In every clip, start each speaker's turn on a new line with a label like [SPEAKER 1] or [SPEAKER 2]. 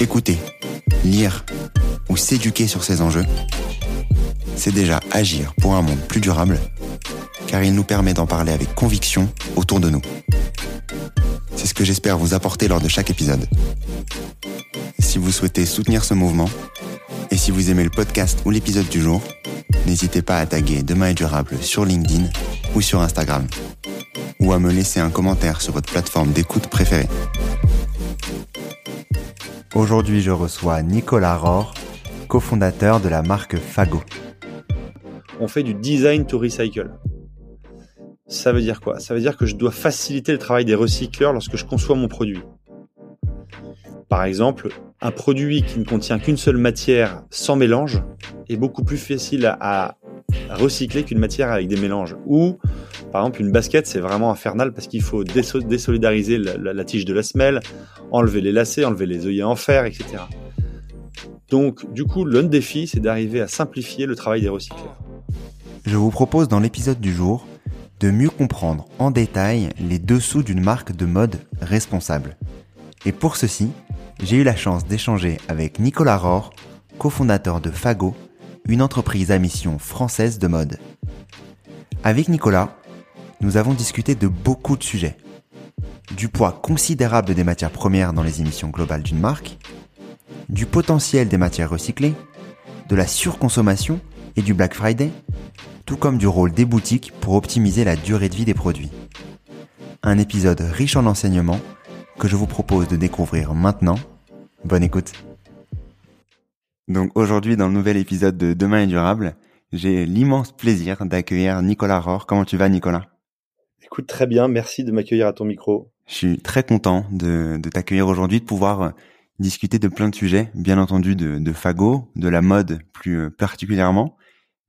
[SPEAKER 1] Écouter, lire ou s'éduquer sur ces enjeux, c'est déjà agir pour un monde plus durable, car il nous permet d'en parler avec conviction autour de nous. C'est ce que j'espère vous apporter lors de chaque épisode. Si vous souhaitez soutenir ce mouvement, et si vous aimez le podcast ou l'épisode du jour, n'hésitez pas à taguer Demain est durable sur LinkedIn ou sur Instagram, ou à me laisser un commentaire sur votre plateforme d'écoute préférée. Aujourd'hui, je reçois Nicolas Rohr, cofondateur de la marque Fago.
[SPEAKER 2] On fait du design to recycle. Ça veut dire quoi? Ça veut dire que je dois faciliter le travail des recycleurs lorsque je conçois mon produit. Par exemple, un produit qui ne contient qu'une seule matière sans mélange est beaucoup plus facile à, recycler qu'une matière avec des mélanges. Ou, par exemple, une basket, c'est vraiment infernal parce qu'il faut désolidariser la, tige de la semelle, enlever les lacets, enlever les œillets en fer, etc. Donc, du coup, l'un défi, c'est d'arriver à simplifier le travail des recycleurs.
[SPEAKER 1] Je vous propose dans l'épisode du jour de mieux comprendre en détail les dessous d'une marque de mode responsable. Et pour ceci, j'ai eu la chance d'échanger avec Nicolas Rohr, cofondateur de Fago, une entreprise à mission française de mode. Avec Nicolas, nous avons discuté de beaucoup de sujets. Du poids considérable des matières premières dans les émissions globales d'une marque, du potentiel des matières recyclées, de la surconsommation et du Black Friday, tout comme du rôle des boutiques pour optimiser la durée de vie des produits. Un épisode riche en enseignements que je vous propose de découvrir maintenant Bonne écoute. Donc aujourd'hui, dans le nouvel épisode de Demain est durable, j'ai l'immense plaisir d'accueillir Nicolas Rohr. Comment tu vas, Nicolas?
[SPEAKER 2] Écoute, très bien. Merci de m'accueillir à ton micro.
[SPEAKER 1] Je suis très content de, t'accueillir aujourd'hui, de pouvoir euh, discuter de plein de sujets, bien entendu de, de Fago, de la mode plus euh, particulièrement.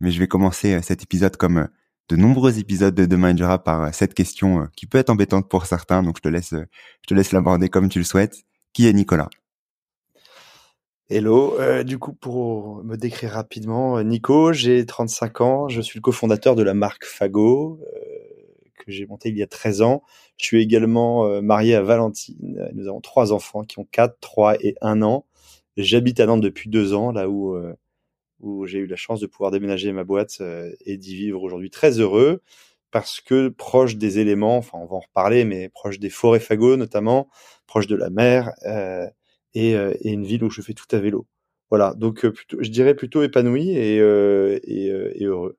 [SPEAKER 1] Mais je vais commencer euh, cet épisode comme de nombreux épisodes de Demain durable par cette question qui peut être embêtante pour certains. Donc je te laisse, je te laisse l'aborder comme tu le souhaites. Qui est Nicolas?
[SPEAKER 2] Hello, euh, du coup pour me décrire rapidement, euh, Nico, j'ai 35 ans, je suis le cofondateur de la marque Fago euh, que j'ai montée il y a 13 ans. Je suis également marié à Valentine. Nous avons trois enfants qui ont 4, 3 et 1 an. J'habite à Nantes depuis deux ans, là où où j'ai eu la chance de pouvoir déménager ma boîte et d'y vivre aujourd'hui très heureux parce que proche des éléments, enfin on va en reparler, mais proche des forêts Fago notamment, proche de la mer euh, et, une ville où je fais tout à vélo. Voilà, donc euh, je dirais plutôt épanoui et, euh, heureux.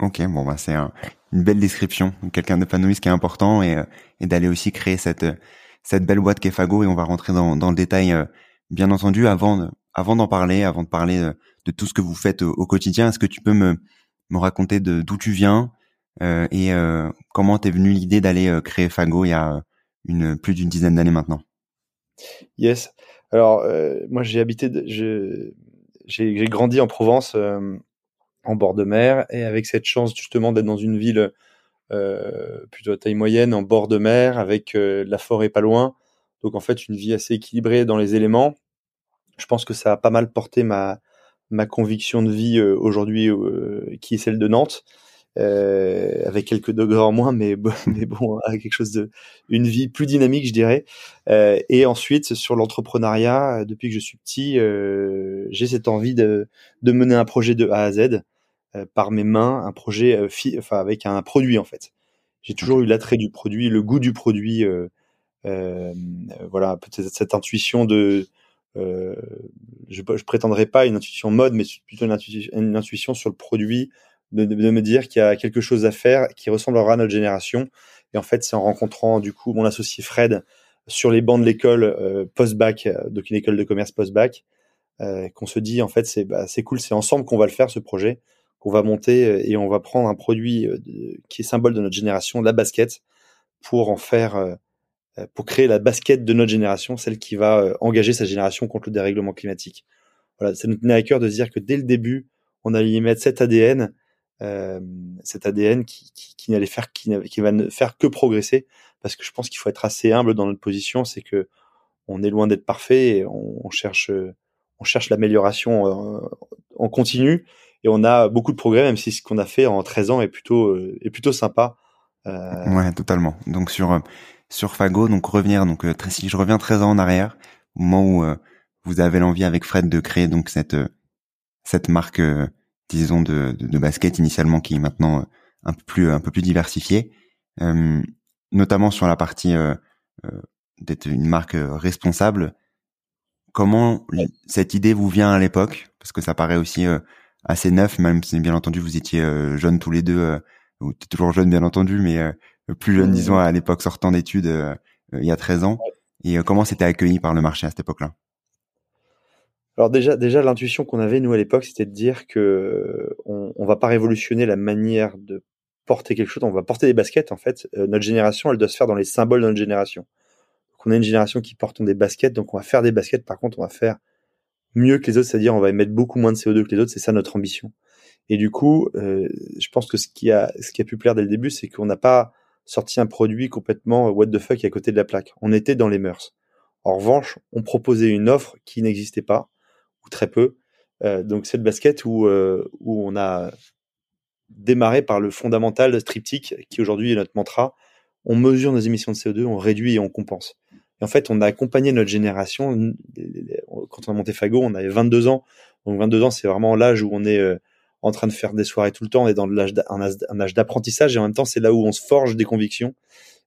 [SPEAKER 1] Ok, bon bah c'est une belle description, quelqu'un d'épanoui, ce qui est important, et, d'aller aussi créer cette belle boîte qu'est Fago, et on va rentrer dans, dans le détail, bien entendu, avant avant d'en parler, avant de parler de tout ce que vous faites au, quotidien. Est-ce que tu peux me raconter d'où tu viens et comment t'es venu l'idée d'aller créer Fago il y a plus d'une dizaine d'années maintenant?
[SPEAKER 2] Yes. Alors, euh, moi, j'ai habité, j'ai grandi en Provence, euh, en bord de mer, et avec cette chance justement d'être dans une ville euh, plutôt à taille moyenne, en bord de mer, avec la forêt pas loin. Donc, en fait, une vie assez équilibrée dans les éléments. Je pense que ça a pas mal porté ma, ma conviction de vie aujourd'hui, qui est celle de Nantes. Euh, avec quelques degrés en moins, mais, mais bon, avec quelque chose de, une vie plus dynamique, je dirais. Euh, et ensuite, sur l'entrepreneuriat, depuis que je suis petit, euh, j'ai cette envie de, de mener un projet de A à Z euh, par mes mains, un projet, euh, enfin avec un produit en fait. J'ai toujours eu l'attrait du produit, le goût du produit, voilà, peut-être cette intuition de je, je prétendrai pas une intuition mode, mais plutôt une intuition, sur le produit, de, me dire qu'il y a quelque chose à faire qui ressemblera à notre génération. Et en fait, c'est en rencontrant du coup mon associé Fred sur les bancs de l'école euh, post-bac, euh, donc une école de commerce post-bac, euh, qu'on se dit en fait c'est bah, c'est cool, c'est ensemble qu'on va le faire ce projet, qu'on va monter et on va prendre un produit qui est symbole de notre génération, la basket, pour en faire pour créer la basket de notre génération, celle qui va engager sa génération contre le dérèglement climatique. Voilà, ça nous tenait à cœur de se dire que dès le début, on allait y mettre cet ADN euh, cet ADN qui, qui, qui faire qui, qui va ne faire que progresser parce que je pense qu'il faut être assez humble dans notre position c'est que on est loin d'être parfait et on, cherche on cherche l'amélioration euh, en continu et on a beaucoup de progrès même si ce qu'on a fait en 13 ans est plutôt euh, est plutôt sympa
[SPEAKER 1] euh... ouais totalement donc sur sur Fago donc revenir donc si je reviens 13 ans en arrière au moment où vous avez l'envie avec Fred de créer donc cette cette marque disons de, de, de, basket initialement qui est maintenant euh, un peu plus un peu plus diversifié, euh, notamment sur la partie euh, euh d'être une marque responsable. Comment cette idée vous vient à l'époque? Parce que ça paraît aussi assez neuf, même si bien entendu vous étiez jeunes tous les deux, ou toujours jeunes bien entendu, mais plus jeunes disons à l'époque sortant d'études il y a 13 ans. Et comment c'était accueilli par le marché à cette époque-là?
[SPEAKER 2] Alors déjà, déjà l'intuition qu'on avait nous à l'époque, c'était de dire que on, on va pas révolutionner la manière de porter quelque chose. On va porter des baskets en fait. Euh, notre génération, elle doit se faire dans les symboles de notre génération. Donc on a une génération qui porte des baskets, donc on va faire des baskets. Par contre, on va faire mieux que les autres, c'est-à-dire on va émettre beaucoup moins de CO2 que les autres. C'est ça notre ambition. Et du coup, euh, je pense que ce qui a ce qui a pu plaire dès le début, c'est qu'on n'a pas sorti un produit complètement what the fuck à côté de la plaque. On était dans les mœurs. En revanche, on proposait une offre qui n'existait pas très peu. Euh, donc cette basket où, euh, où on a démarré par le fondamental triptyque qui aujourd'hui est notre mantra. On mesure nos émissions de CO2, on réduit et on compense. Et en fait, on a accompagné notre génération. Quand on a monté Fago, on avait 22 ans. Donc 22 ans, c'est vraiment l'âge où on est euh, en train de faire des soirées tout le temps. On est dans un âge d'apprentissage et en même temps, c'est là où on se forge des convictions.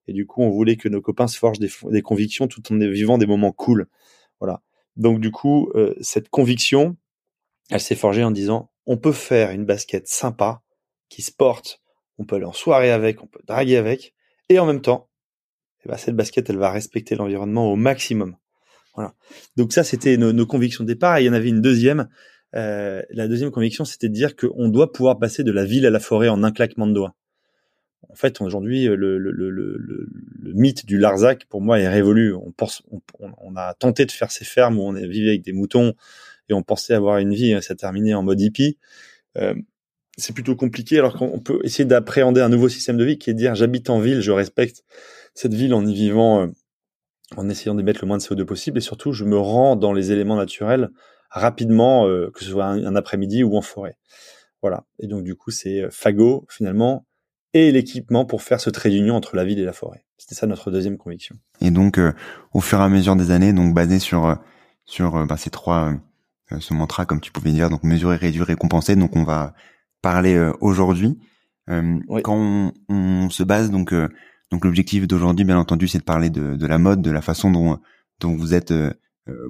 [SPEAKER 2] Et du coup, on voulait que nos copains se forgent des, convictions tout en vivant des moments cool. Voilà. Donc du coup, euh, cette conviction, elle s'est forgée en disant, on peut faire une basket sympa, qui se porte, on peut aller en soirée avec, on peut draguer avec, et en même temps, eh ben, cette basket, elle va respecter l'environnement au maximum. Voilà. Donc ça, c'était nos, convictions de départ. Et il y en avait une deuxième. Euh, la deuxième conviction, c'était de dire qu'on doit pouvoir passer de la ville à la forêt en un claquement de doigts en fait, aujourd'hui, le, le, le, le, mythe du Larzac, pour moi, est révolu. On, pense, on, on, a tenté de faire ces fermes où on vivait avec des moutons et on pensait avoir une vie, ça terminé en mode hippie. Euh, c'est plutôt compliqué, alors qu'on peut essayer d'appréhender un nouveau système de vie qui est de dire j'habite en ville, je respecte cette ville en y vivant, euh, en essayant d'émettre le moins de CO2 possible, et surtout, je me rends dans les éléments naturels rapidement, euh, que ce soit un, un après-midi ou en forêt. Voilà. Et donc, du coup, c'est Fago, finalement, et l'équipement pour faire ce trait d'union entre la ville et la forêt. C'était ça notre deuxième conviction.
[SPEAKER 1] Et donc, euh, au fur et à mesure des années, donc basé sur euh, sur euh, bah, ces trois ce mantra, comme tu pouvais dire, donc mesurer, réduire et compenser. Donc, on va parler aujourd'hui. Quand on, se base donc donc l'objectif d'aujourd'hui, bien entendu, c'est de parler de, de, la mode, de la façon dont dont vous êtes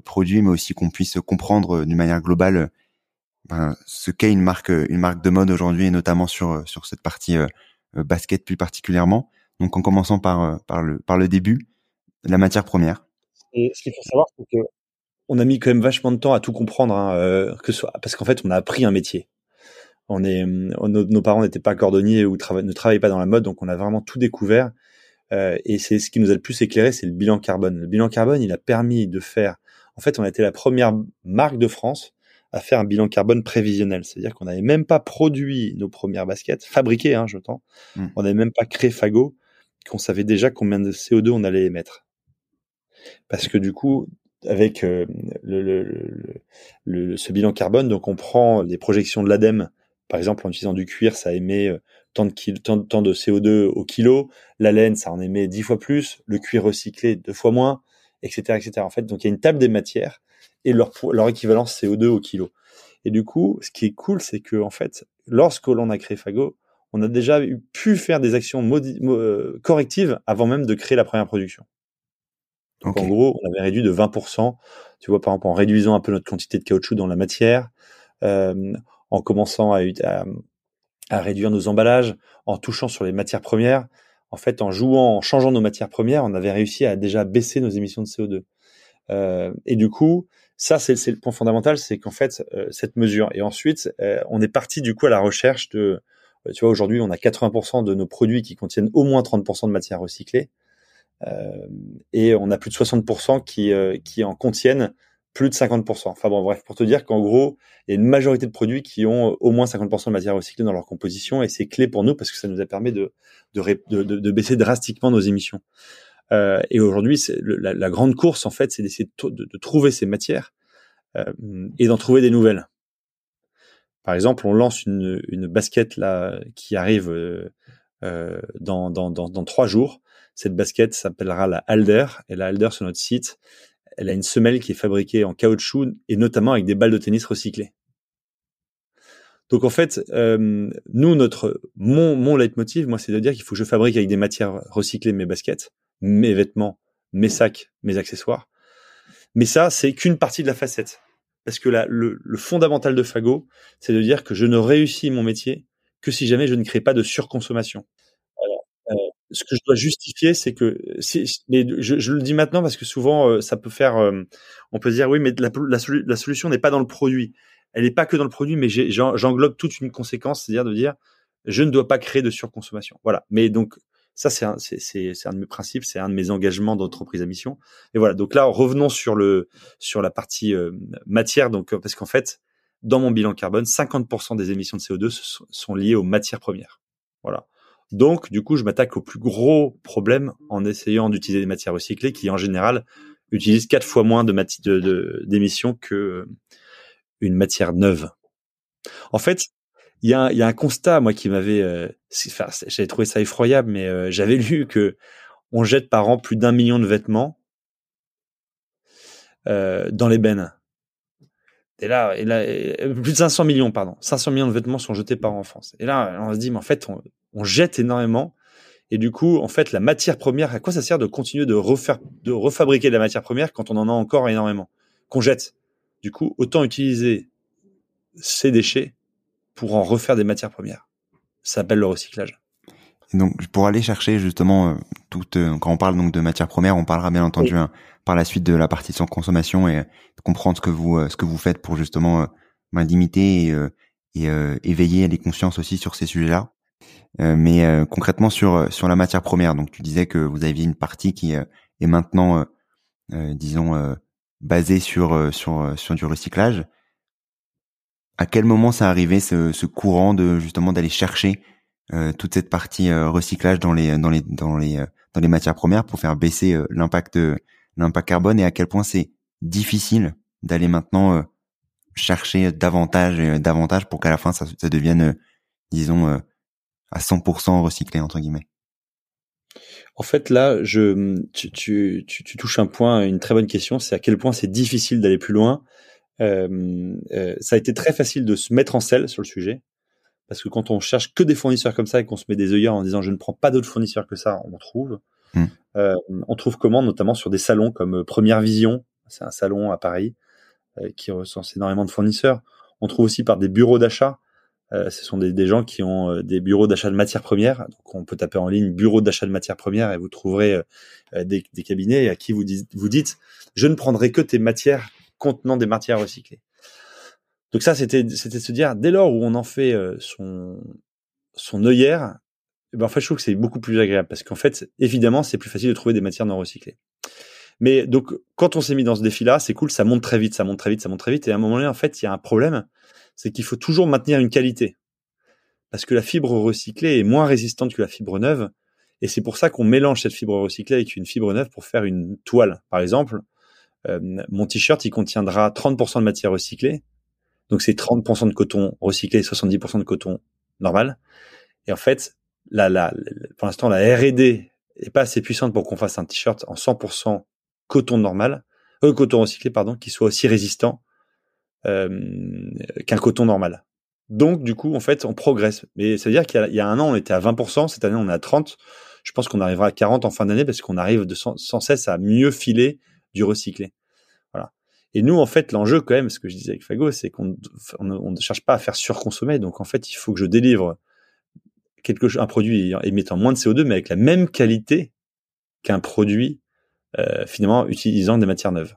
[SPEAKER 1] produit, mais aussi qu'on puisse comprendre d'une manière globale ben, ce qu'est une marque une marque de mode aujourd'hui, et notamment sur sur cette partie euh, basket plus particulièrement. Donc en commençant par euh, par le par le début, la matière première.
[SPEAKER 2] Et ce qu'il faut savoir, c'est que on a mis quand même vachement de temps à tout comprendre, hein, euh, soit parce qu'en fait on a appris un métier. On est, nos, parents n'étaient pas cordonniers ou ne travaillaient pas dans la mode, donc on a vraiment tout découvert. Euh, et c'est ce qui nous a le plus éclairé, c'est le bilan carbone. Le bilan carbone, il a permis de faire. En fait, on a été la première marque de France à faire un bilan carbone prévisionnel. C'est-à-dire qu'on n'avait même pas produit nos premières baskets, fabriquées, hein, j'entends. Hmm. On n'avait même pas créé Fago, qu'on savait déjà combien de CO2 on allait émettre. Parce que du coup, avec euh, le, ce bilan carbone, donc on prend les projections de l'ADEME, par exemple en utilisant du cuir, ça émet euh, tant de, tant, tant de CO2 au kilo, la laine, ça en émet dix fois plus, le cuir recyclé deux fois moins, etc., etc. En fait, donc il y a une table des matières et leur, leur équivalence CO2 au kilo. Et du coup, ce qui est cool, c'est que en fait, lorsque l'on a créé Fago, on a déjà pu faire des actions euh, correctives avant même de créer la première production. Donc en gros, on avait réduit de 20%. Tu vois, par exemple, en réduisant un peu notre quantité de caoutchouc dans la matière, euh, en commençant à, à, à, réduire nos emballages, en touchant sur les matières premières. En fait, en jouant, en changeant nos matières premières, on avait réussi à déjà baisser nos émissions de CO2. Euh, et du coup, ça, c'est le point fondamental, c'est qu'en fait, euh, cette mesure. Et ensuite, euh, on est parti du coup à la recherche de, tu vois, aujourd'hui, on a 80% de nos produits qui contiennent au moins 30% de matière recyclée. et on a plus de 60% qui, qui en contiennent plus de 50%. Enfin bon, bref, pour te dire qu'en gros, il y a une majorité de produits qui ont au moins 50% de matière recyclée dans leur composition, et c'est clé pour nous parce que ça nous a permis de, de, de, de baisser drastiquement nos émissions. Euh, et aujourd'hui, la, grande course, en fait, c'est d'essayer de, trouver ces matières euh, et d'en trouver des nouvelles. Par exemple, on lance une, une basket là qui arrive euh, euh dans, dans, dans, dans, trois jours. Cette basket s'appellera la Alder. Et la Alder sur notre site, elle a une semelle qui est fabriquée en caoutchouc et notamment avec des balles de tennis recyclées. Donc en fait, euh, nous, notre mon mon leitmotiv, moi, c'est de dire qu'il faut que je fabrique avec des matières recyclées mes baskets mes vêtements, mes sacs, mes accessoires. Mais ça, c'est qu'une partie de la facette. Parce que là, le, fondamental de Fago, c'est de dire que je ne réussis mon métier que si jamais je ne crée pas de surconsommation. Ce que je dois justifier, c'est que si, je, le dis maintenant parce que souvent euh, ça peut faire, euh, on peut dire oui, mais la, solution n'est pas dans le produit. Elle n'est pas que dans le produit, mais j'englobe toute une conséquence, c'est-à-dire de dire je ne dois pas créer de surconsommation. Voilà. Mais donc ça, c'est un, de mes principes, c'est un de mes engagements d'entreprise à mission. Et voilà. Donc là, revenons sur le sur la partie euh, matière. Donc parce qu'en fait, dans mon bilan carbone, 50% des émissions de CO2 sont, liées aux matières premières. Voilà. Donc, du coup, je m'attaque au plus gros problème en essayant d'utiliser des matières recyclées qui, en général, utilisent quatre fois moins de, d'émissions que euh, une matière neuve. En fait, il y a, un constat moi qui m'avait, euh, enfin, j'avais trouvé ça effroyable, mais euh, j'avais lu que on jette par an plus d'un million de vêtements dans les bennes. Et là, et là, plus de 500 millions, pardon, 500 millions de vêtements sont jetés par an en France. Et là, on se dit, mais en fait, on, on jette énormément. Et du coup, en fait, la matière première, à quoi ça sert de continuer de refaire, de refabriquer de la matière première quand on en a encore énormément, qu'on jette? Du coup, autant utiliser ces déchets pour en refaire des matières premières. Ça s'appelle le recyclage.
[SPEAKER 1] donc pour aller chercher justement euh, toute euh, quand on parle donc de matières premières, on parlera bien entendu hein, par la suite de la partie sans consommation et comprendre ce que vous euh, ce que vous faites pour justement ben, limiter et, et éveiller les consciences aussi sur ces sujets-là. Mais concrètement sur sur la matière première, donc tu disais que vous aviez une partie qui est maintenant disons basée sur sur sur du recyclage. À quel moment ça arrivé ce, ce courant de justement d'aller chercher euh, toute cette partie euh, recyclage dans les dans les dans les euh, dans les matières premières pour faire baisser l'impact l'impact carbone? Et à quel point c'est difficile d'aller maintenant chercher davantage et davantage pour qu'à la fin ça, ça devienne disons à 100% recyclé entre guillemets.
[SPEAKER 2] En fait, là, je, tu, tu, tu, tu touches un point, une très bonne question, c'est à quel point c'est difficile d'aller plus loin euh, euh, ça a été très facile de se mettre en selle sur le sujet. Parce que quand on cherche que des fournisseurs comme ça et qu'on se met des œillères en disant je ne prends pas d'autres fournisseurs que ça, on trouve. Hmm. Euh, on trouve comment, notamment sur des salons comme Première Vision, c'est un salon à Paris qui recense énormément de fournisseurs. On trouve aussi par des bureaux d'achat. Ce sont des, des, gens qui ont des bureaux d'achat de matières premières. Donc on peut taper en ligne bureau d'achat de matières premières et vous trouverez des, des, cabinets à qui vous, vous dites je ne prendrai que tes matières contenant des matières recyclées. Donc ça, c'était c'était se dire dès lors où on en fait euh, son son œillère, eh ben en fait, je trouve que c'est beaucoup plus agréable parce qu'en fait, évidemment, c'est plus facile de trouver des matières non recyclées. Mais donc, quand on s'est mis dans ce défi-là, c'est cool, ça monte très vite, ça monte très vite, ça monte très vite. Et à un moment donné, en fait, il y a un problème, c'est qu'il faut toujours maintenir une qualité. Parce que la fibre recyclée est moins résistante que la fibre neuve. Et c'est pour ça qu'on mélange cette fibre recyclée avec une fibre neuve pour faire une toile. Par exemple, euh, mon t-shirt, il contiendra 30% de matière recyclée. Donc c'est 30% de coton recyclé et 70% de coton normal. Et en fait, la, la, pour l'instant, la R&D est pas assez puissante pour qu'on fasse un t-shirt en 100% coton normal, euh, coton recyclé, pardon, qui soit aussi résistant qu'un coton normal. Donc, du coup, en fait, on progresse. Mais ça veut dire qu'il y, a un an, on était à 20%, cette année, on est à 30%. je pense qu'on arrivera à 40 en fin d'année parce qu'on arrive sans, cesse à mieux filer du recyclé. Voilà. Et nous, en fait, l'enjeu quand même, ce que je disais avec Fago, c'est qu'on on, ne cherche pas à faire surconsommer. Donc, en fait, il faut que je délivre quelque un produit émettant moins de CO2, mais avec la même qualité qu'un produit euh, finalement utilisant des matières neuves.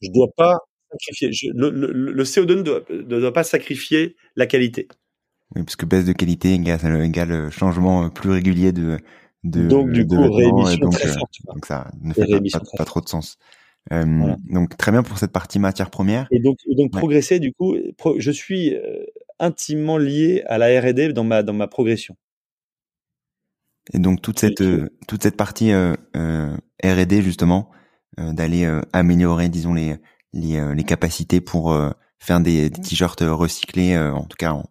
[SPEAKER 2] Je dois pas sacrifier. le, le, CO2 ne doit, ne doit, pas sacrifier la qualité.
[SPEAKER 1] Oui, parce que baisse de qualité égale, changement plus régulier de, de
[SPEAKER 2] donc du coup réémission très
[SPEAKER 1] euh,
[SPEAKER 2] forte.
[SPEAKER 1] Donc ça ne fait pas, trop de sens. Euh, Donc très bien pour cette partie matière première.
[SPEAKER 2] Et donc donc progresser du coup, je suis euh, intimement lié à la R&D dans ma dans ma progression.
[SPEAKER 1] Et donc toute cette euh, toute cette partie euh, euh R&D justement d'aller améliorer disons les les, les capacités pour faire des, des t-shirts recyclés en tout cas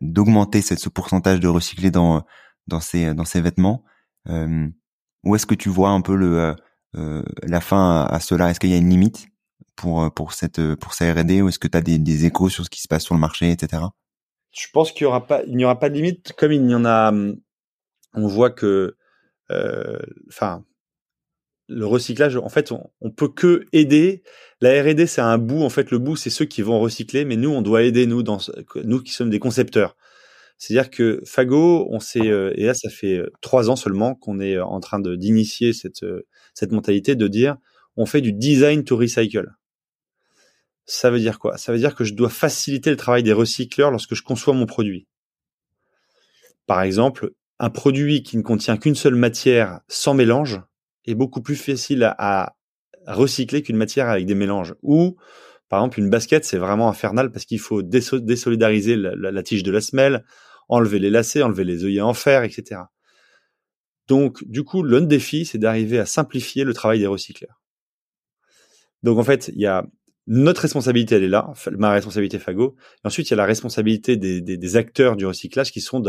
[SPEAKER 1] d'augmenter ce pourcentage de recyclés dans dans ces dans ces vêtements. où est-ce que tu vois un peu le la fin à, cela? Est-ce qu'il y a une limite pour pour cette pour ces R&D ou est-ce que tu as des, des échos sur ce qui se passe sur le marché, etc.
[SPEAKER 2] Je pense qu'il y aura pas il n'y aura pas de limite comme il y en a hum, on voit que, euh, enfin, le recyclage, en fait, on, peut que aider. La R&D, c'est un bout. En fait, le bout, c'est ceux qui vont recycler, mais nous, on doit aider nous, qui sommes des concepteurs. C'est-à-dire que Fago, on sait, euh, et là, ça fait euh, trois ans seulement qu'on est en train d'initier cette mentalité de dire, on fait du design to recycle. Ça veut dire quoi? Ça veut dire que je dois faciliter le travail des recycleurs lorsque je conçois mon produit. Par exemple, un produit qui ne contient qu'une seule matière sans mélange est beaucoup plus facile à, recycler qu'une matière avec des mélanges. Ou, par exemple, une basket, c'est vraiment infernal parce qu'il faut désolidariser la, tige de la semelle, enlever les lacets, enlever les œillets en fer, etc. Donc, du coup, l'un défi, c'est d'arriver à simplifier le travail des recycleurs. Donc, en fait, il y a notre responsabilité, elle est là, ma responsabilité Fago. Et ensuite, il y a la responsabilité des, acteurs du recyclage qui sont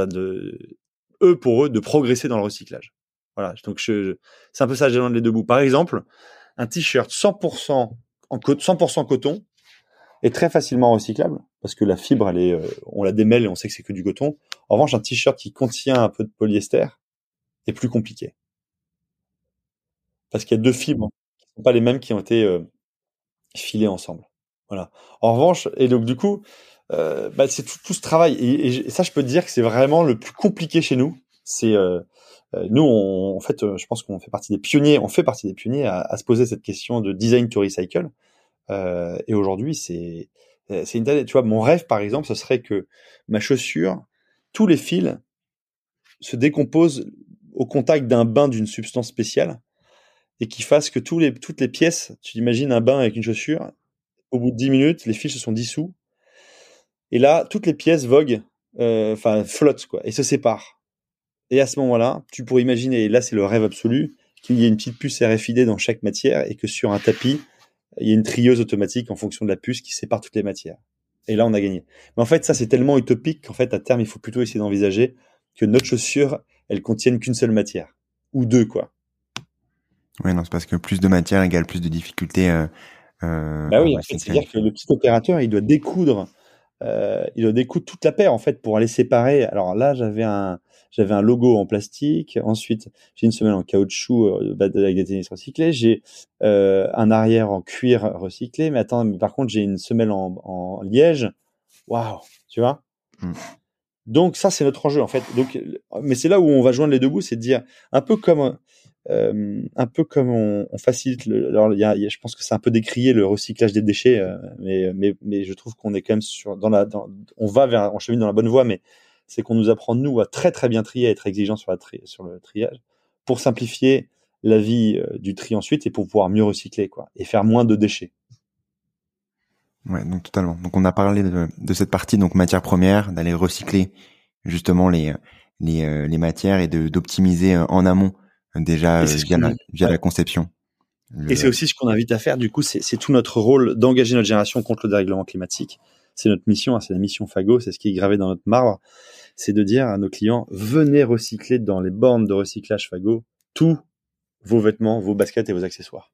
[SPEAKER 2] eux pour eux de progresser dans le recyclage. Voilà, donc je, c'est un peu ça j'ai les deux bouts. Par exemple, un t-shirt 100% en 100% coton est très facilement recyclable parce que la fibre elle est euh, on la démêle et on sait que c'est que du coton. En revanche, un t-shirt qui contient un peu de polyester est plus compliqué. Parce qu'il y a deux fibres qui sont pas les mêmes qui ont été euh, filées ensemble. Voilà. En revanche, et donc du coup, euh, bah, c'est tout, ce travail. Et, ça, je peux te dire que c'est vraiment le plus compliqué chez nous. C'est euh nous, on, en fait, euh, je pense qu'on fait partie des pionniers. On fait partie des pionniers à, se poser cette question de design to recycle. Euh, et aujourd'hui, c'est c'est une tu vois, mon rêve, par exemple, ce serait que ma chaussure, tous les fils se décomposent au contact d'un bain d'une substance spéciale et qui fasse que les, toutes les pièces, tu imagines un bain avec une chaussure, au bout de 10 minutes, les fils se sont dissous et là, toutes les pièces voguent, euh, enfin flottent quoi, et se séparent. Et à ce moment-là, tu pourrais imaginer, et là c'est le rêve absolu, qu'il y ait une petite puce RFID dans chaque matière et que sur un tapis, il y ait une trieuse automatique en fonction de la puce qui sépare toutes les matières. Et là, on a gagné. Mais en fait, ça c'est tellement utopique qu'en fait, à terme, il faut plutôt essayer d'envisager que notre chaussure, elle contienne qu'une seule matière ou deux quoi.
[SPEAKER 1] Oui, non, c'est parce que plus de matière égale plus de difficultés. Euh,
[SPEAKER 2] euh, bah oui, c'est-à-dire que le petit opérateur, il doit découdre euh, il doit découdre toute la paire en fait pour aller séparer. Alors là, j'avais un j'avais un logo en plastique. Ensuite, j'ai une semelle en caoutchouc euh, avec des tennis recyclés. J'ai euh, un arrière en cuir recyclé. Mais attends, mais par contre, j'ai une semelle en, en liège. Waouh, tu vois? Hmm. Donc ça, c'est notre enjeu en fait. Donc, mais c'est là où on va joindre les deux bouts, c'est de dire un peu comme euh, un peu comme on, facilite. Alors, il y a, je pense que c'est un peu décrié le recyclage des déchets, euh, mais, mais, je trouve qu'on est quand même sur dans la, on va vers, on chemine dans la bonne voie, mais c'est qu'on nous apprend nous à très très bien trier, à être exigeant sur la sur le triage, pour simplifier la vie euh, du tri ensuite et pour pouvoir mieux recycler quoi et faire moins de déchets.
[SPEAKER 1] Ouais, donc totalement. Donc on a parlé de, de cette partie donc matière première, d'aller recycler justement les les, les matières et de d'optimiser en amont déjà euh, via, la, via la, conception.
[SPEAKER 2] Et c'est aussi ce qu'on invite à faire. Du coup, c'est tout notre rôle d'engager notre génération contre le dérèglement climatique. C'est notre mission, hein, c'est la mission Fago, c'est ce qui est gravé dans notre marbre. C'est de dire à nos clients, venez recycler dans les bornes de recyclage Fago tous vos vêtements, vos baskets et vos accessoires.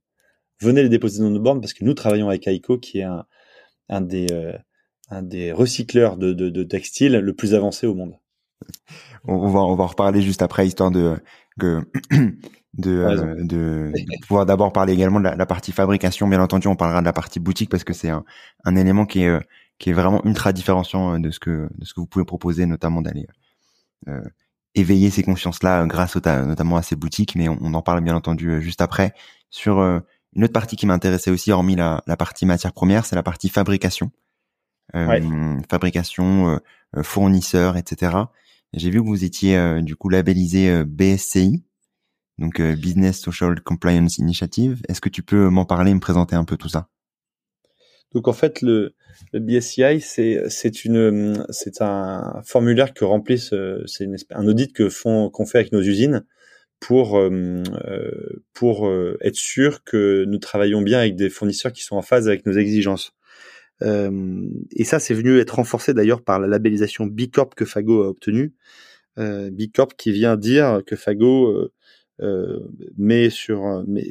[SPEAKER 2] Venez les déposer dans nos bornes parce que nous travaillons avec Aiko, qui est un, un des, euh, un des recycleurs de, de, de textiles le plus avancé au monde.
[SPEAKER 1] on, va on va en reparler juste après, histoire de que de, euh, de, pouvoir d'abord parler également de la, partie fabrication. Bien entendu, on parlera de la partie boutique parce que c'est un, un, élément qui est qui est vraiment ultra différenciant de ce que de ce que vous pouvez proposer, notamment d'aller euh, éveiller ces consciences-là grâce au, notamment à ces boutiques. Mais on, en parle bien entendu juste après sur une autre partie qui m'intéressait aussi, hormis la, la partie matière première, c'est la partie fabrication. Euh, fabrication, euh, euh, fournisseur, etc. J'ai vu que vous étiez du coup labellisé BSCI, donc Business Social Compliance Initiative. Est-ce que tu peux m'en parler, me présenter un peu tout ça?
[SPEAKER 2] Donc en fait, le, BSCI, c'est c'est un formulaire que remplissent, c'est un audit que font qu'on fait avec nos usines pour pour être sûr que nous travaillons bien avec des fournisseurs qui sont en phase avec nos exigences. Euh, et ça, c'est venu être renforcé d'ailleurs par la labellisation B Corp que Fago a obtenue. Euh, B Corp qui vient dire que Fago euh, euh met sur, mais,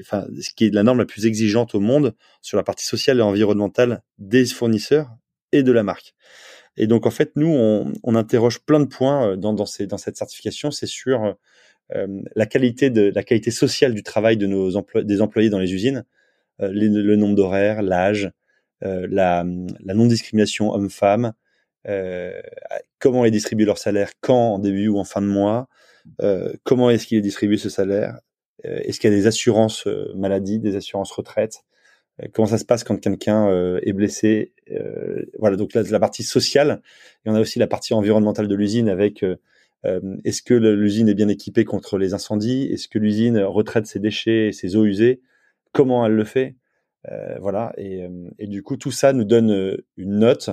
[SPEAKER 2] enfin, ce qui est la norme la plus exigeante au monde sur la partie sociale et environnementale des fournisseurs et de la marque. Et donc en fait, nous, on, interroge plein de points dans, cette certification. C'est sur la qualité sociale du travail de nos des employés dans les usines, le nombre d'horaires, l'âge, la, la non-discrimination homme-femme, euh, comment est distribué leur salaire, quand, en début ou en fin de mois, euh, comment est-ce qu'il est distribué ce salaire, est-ce qu'il y a des assurances maladie, des assurances retraite, comment ça se passe quand quelqu'un est blessé. voilà, donc là, la partie sociale, et on a aussi la partie environnementale de l'usine avec est-ce que l'usine est bien équipée contre les incendies Est-ce que l'usine retraite ses déchets, ses eaux usées Comment elle le fait euh, voilà, et, euh, et, du coup, tout ça nous donne euh, une note.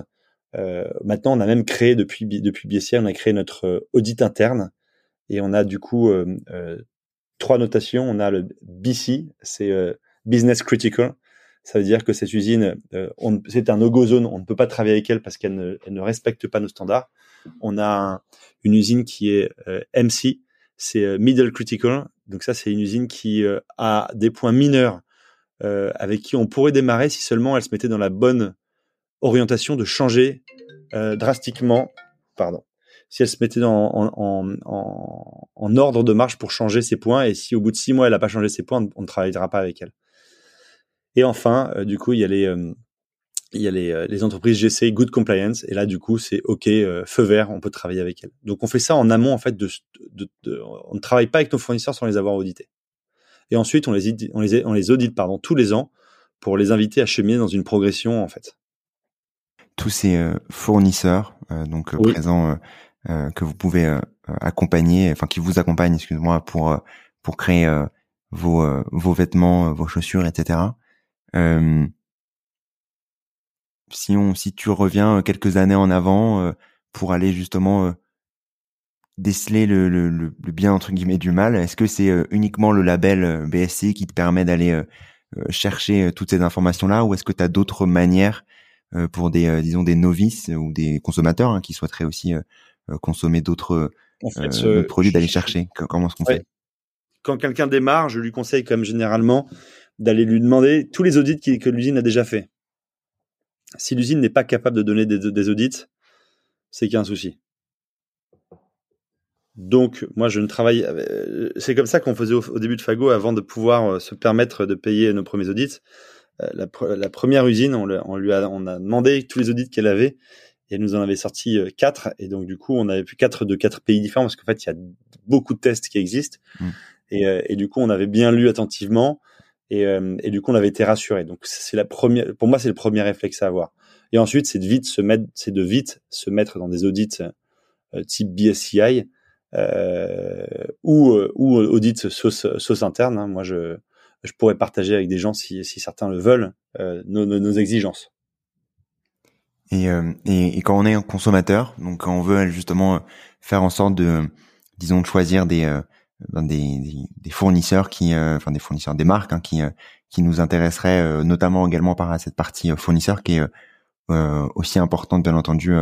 [SPEAKER 2] maintenant, on a même créé depuis depuis BSI, on a créé notre audit interne et on a du coup trois notations. On a le BC, c'est Business Critical. Ça veut dire que cette usine, c'est un no-go zone, on ne peut pas travailler avec elle parce qu'elle ne, elle ne respecte pas nos standards. On a une usine qui est MC, c'est Middle Critical. Donc ça, c'est une usine qui a des points mineurs euh, avec qui on pourrait démarrer si seulement elle se mettait dans la bonne orientation de changer euh, drastiquement, pardon, si elle se mettait en, ordre de marche pour changer ses points, et si au bout de six mois elle n'a pas changé ses points, on ne travaillera pas avec elle. Et enfin, euh, du coup, il y a les il y a les, entreprises GC Good Compliance et là du coup c'est OK feu vert on peut travailler avec elles donc on fait ça en amont en fait on ne travaille pas avec nos fournisseurs sans les avoir audités et ensuite, on les, on les, on les audite pardon, tous les ans pour les inviter à cheminer dans une progression, en fait.
[SPEAKER 1] Tous ces euh, fournisseurs, euh, donc euh, présents, que vous pouvez accompagner, enfin qui vous accompagnent, excuse-moi, pour pour créer vos vos vêtements, vos chaussures, etc. si on, si tu reviens quelques années en avant pour aller justement déceler le, le, le, bien entre guillemets du mal? Est-ce que c'est euh, uniquement le label euh, BSC qui te permet d'aller euh, chercher toutes ces informations-là, ou est-ce que tu as d'autres manières pour des disons des novices ou des consommateurs hein, qui souhaiteraient aussi consommer d'autres produits d'aller chercher? Comment est-ce qu'on fait?
[SPEAKER 2] Quand quelqu'un démarre, je lui conseille comme généralement d'aller lui demander tous les audits que l'usine a déjà fait. Si l'usine n'est pas capable de donner des, des audits, c'est qu'il y a un souci. Donc, moi, je ne travaille. Euh, c'est comme ça qu'on faisait au, début de Fago avant de pouvoir euh, se permettre de payer nos premiers audits. Euh, la, première usine, on, lui a, on a demandé tous les audits qu'elle avait et elle nous en avait sorti quatre. Et donc, du coup, on avait pu quatre de quatre pays différents parce qu'en fait, il y a beaucoup de tests qui existent. Mmh. Et, du coup, on avait bien lu attentivement et, et du coup, on avait été rassuré. Donc, c'est la première. Pour moi, c'est le premier réflexe à avoir. Et ensuite, c'est de vite se mettre, c'est de vite se mettre dans des audits type BSCI ou, euh, ou audit sauce, sauce interne. Hein. Moi, je, je pourrais partager avec des gens, si, si certains le veulent, euh, nos, nos, exigences.
[SPEAKER 1] Et, et, et, quand on est un consommateur, donc quand on veut justement faire en sorte de, disons, de choisir des, ben des, des, fournisseurs qui, enfin des fournisseurs, des marques hein, qui, qui nous intéresseraient, notamment également par cette partie fournisseur qui est aussi importante bien entendu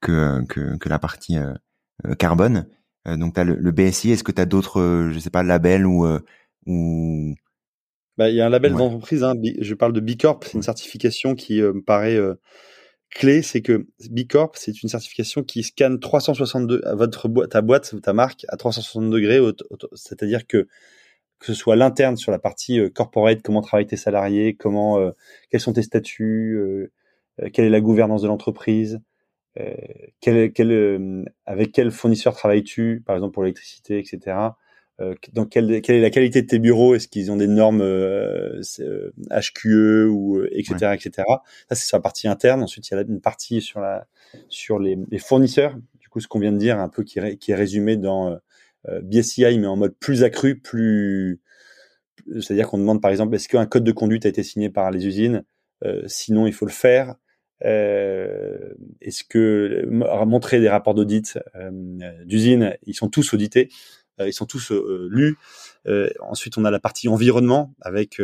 [SPEAKER 1] que, que, que la partie carbone. Euh, donc, tu as le, BSI. Est-ce que tu as d'autres, euh, je sais pas, labels ou... Euh, ou...
[SPEAKER 2] Bah, il y a un label d'entreprise. Hein, je parle de B Corp. C'est une certification qui me paraît clé, c'est que B Corp, c'est une certification qui scanne 362 votre boîte, ta boîte ou ta marque à 360 degrés, c'est-à-dire que que ce soit l'interne sur la partie euh, corporate, comment travaillent tes salariés, comment, euh, quels sont tes statuts, euh, quelle est la gouvernance de l'entreprise, quel, quel, avec quel fournisseur travailles-tu, par exemple pour l'électricité, etc. donc quelle, quelle, est la qualité de tes bureaux? Est-ce qu'ils ont des normes HQE ou etc. etc. Ça c'est sur la partie interne. Ensuite il y a une partie sur la sur les, les fournisseurs. Du coup ce qu'on vient de dire un peu qui, qui est résumé dans euh, BSCI, mais en mode plus accru, plus, c'est-à-dire qu'on demande par exemple est-ce qu'un code de conduite a été signé par les usines? Euh, Sinon, il faut le faire. Euh, est-ce que montrer des rapports d'audit euh, d'usine, ils sont tous audités, euh, ils sont tous lus. ensuite, on a la partie environnement avec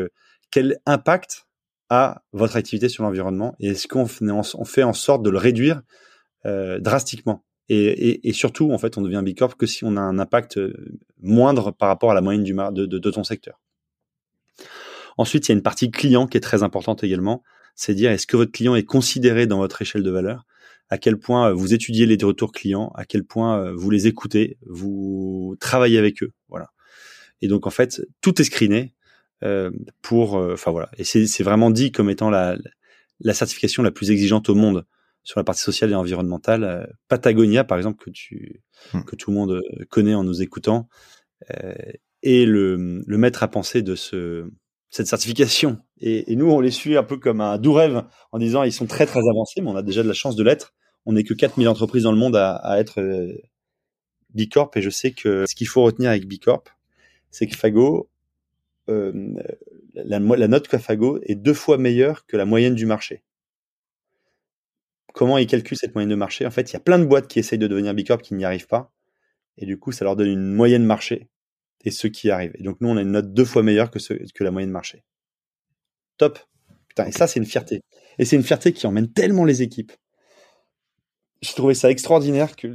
[SPEAKER 2] quel impact a votre activité sur l'environnement et est-ce qu'on fait en sorte de le réduire drastiquement? Et, surtout, en fait, on devient Bicorp que si on a un impact euh, moindre par rapport à la moyenne de, de ton secteur. Ensuite, il y a une partie client qui est très importante également. C'est dire est-ce que votre client est considéré dans votre échelle de valeur? À quel point euh, vous étudiez les retours clients À quel point euh, vous les écoutez Vous travaillez avec eux Voilà. Et donc en fait, tout est screené euh, pour. Enfin voilà. Et c'est vraiment dit comme étant la, la certification la plus exigeante au monde sur la partie sociale et environnementale. Euh, Patagonia, par exemple, que tu hmm. que tout le monde euh, connaît en nous écoutant, euh, est le, le maître à penser de ce cette certification. Et, nous, on les suit un peu comme un doux rêve en disant ils sont très très avancés, mais on a déjà de la chance de l'être. On n'est que 4000 entreprises dans le monde à, être euh, B Corp et je sais que ce qu'il faut retenir avec B Corp, c'est que Fago, euh, la, note que Fago est deux fois meilleure que la moyenne du marché comment ils calculent cette moyenne de marché? En fait, il y a plein de boîtes qui essayent de devenir B Corp qui n'y arrivent pas. Et du coup, ça leur donne une moyenne marché et ceux qui arrivent. Et donc, nous, on a une note deux fois meilleure que, la moyenne marché. Top. Putain, et ça, c'est une fierté. Et c'est une fierté qui emmène tellement les équipes. J'ai trouvé ça extraordinaire que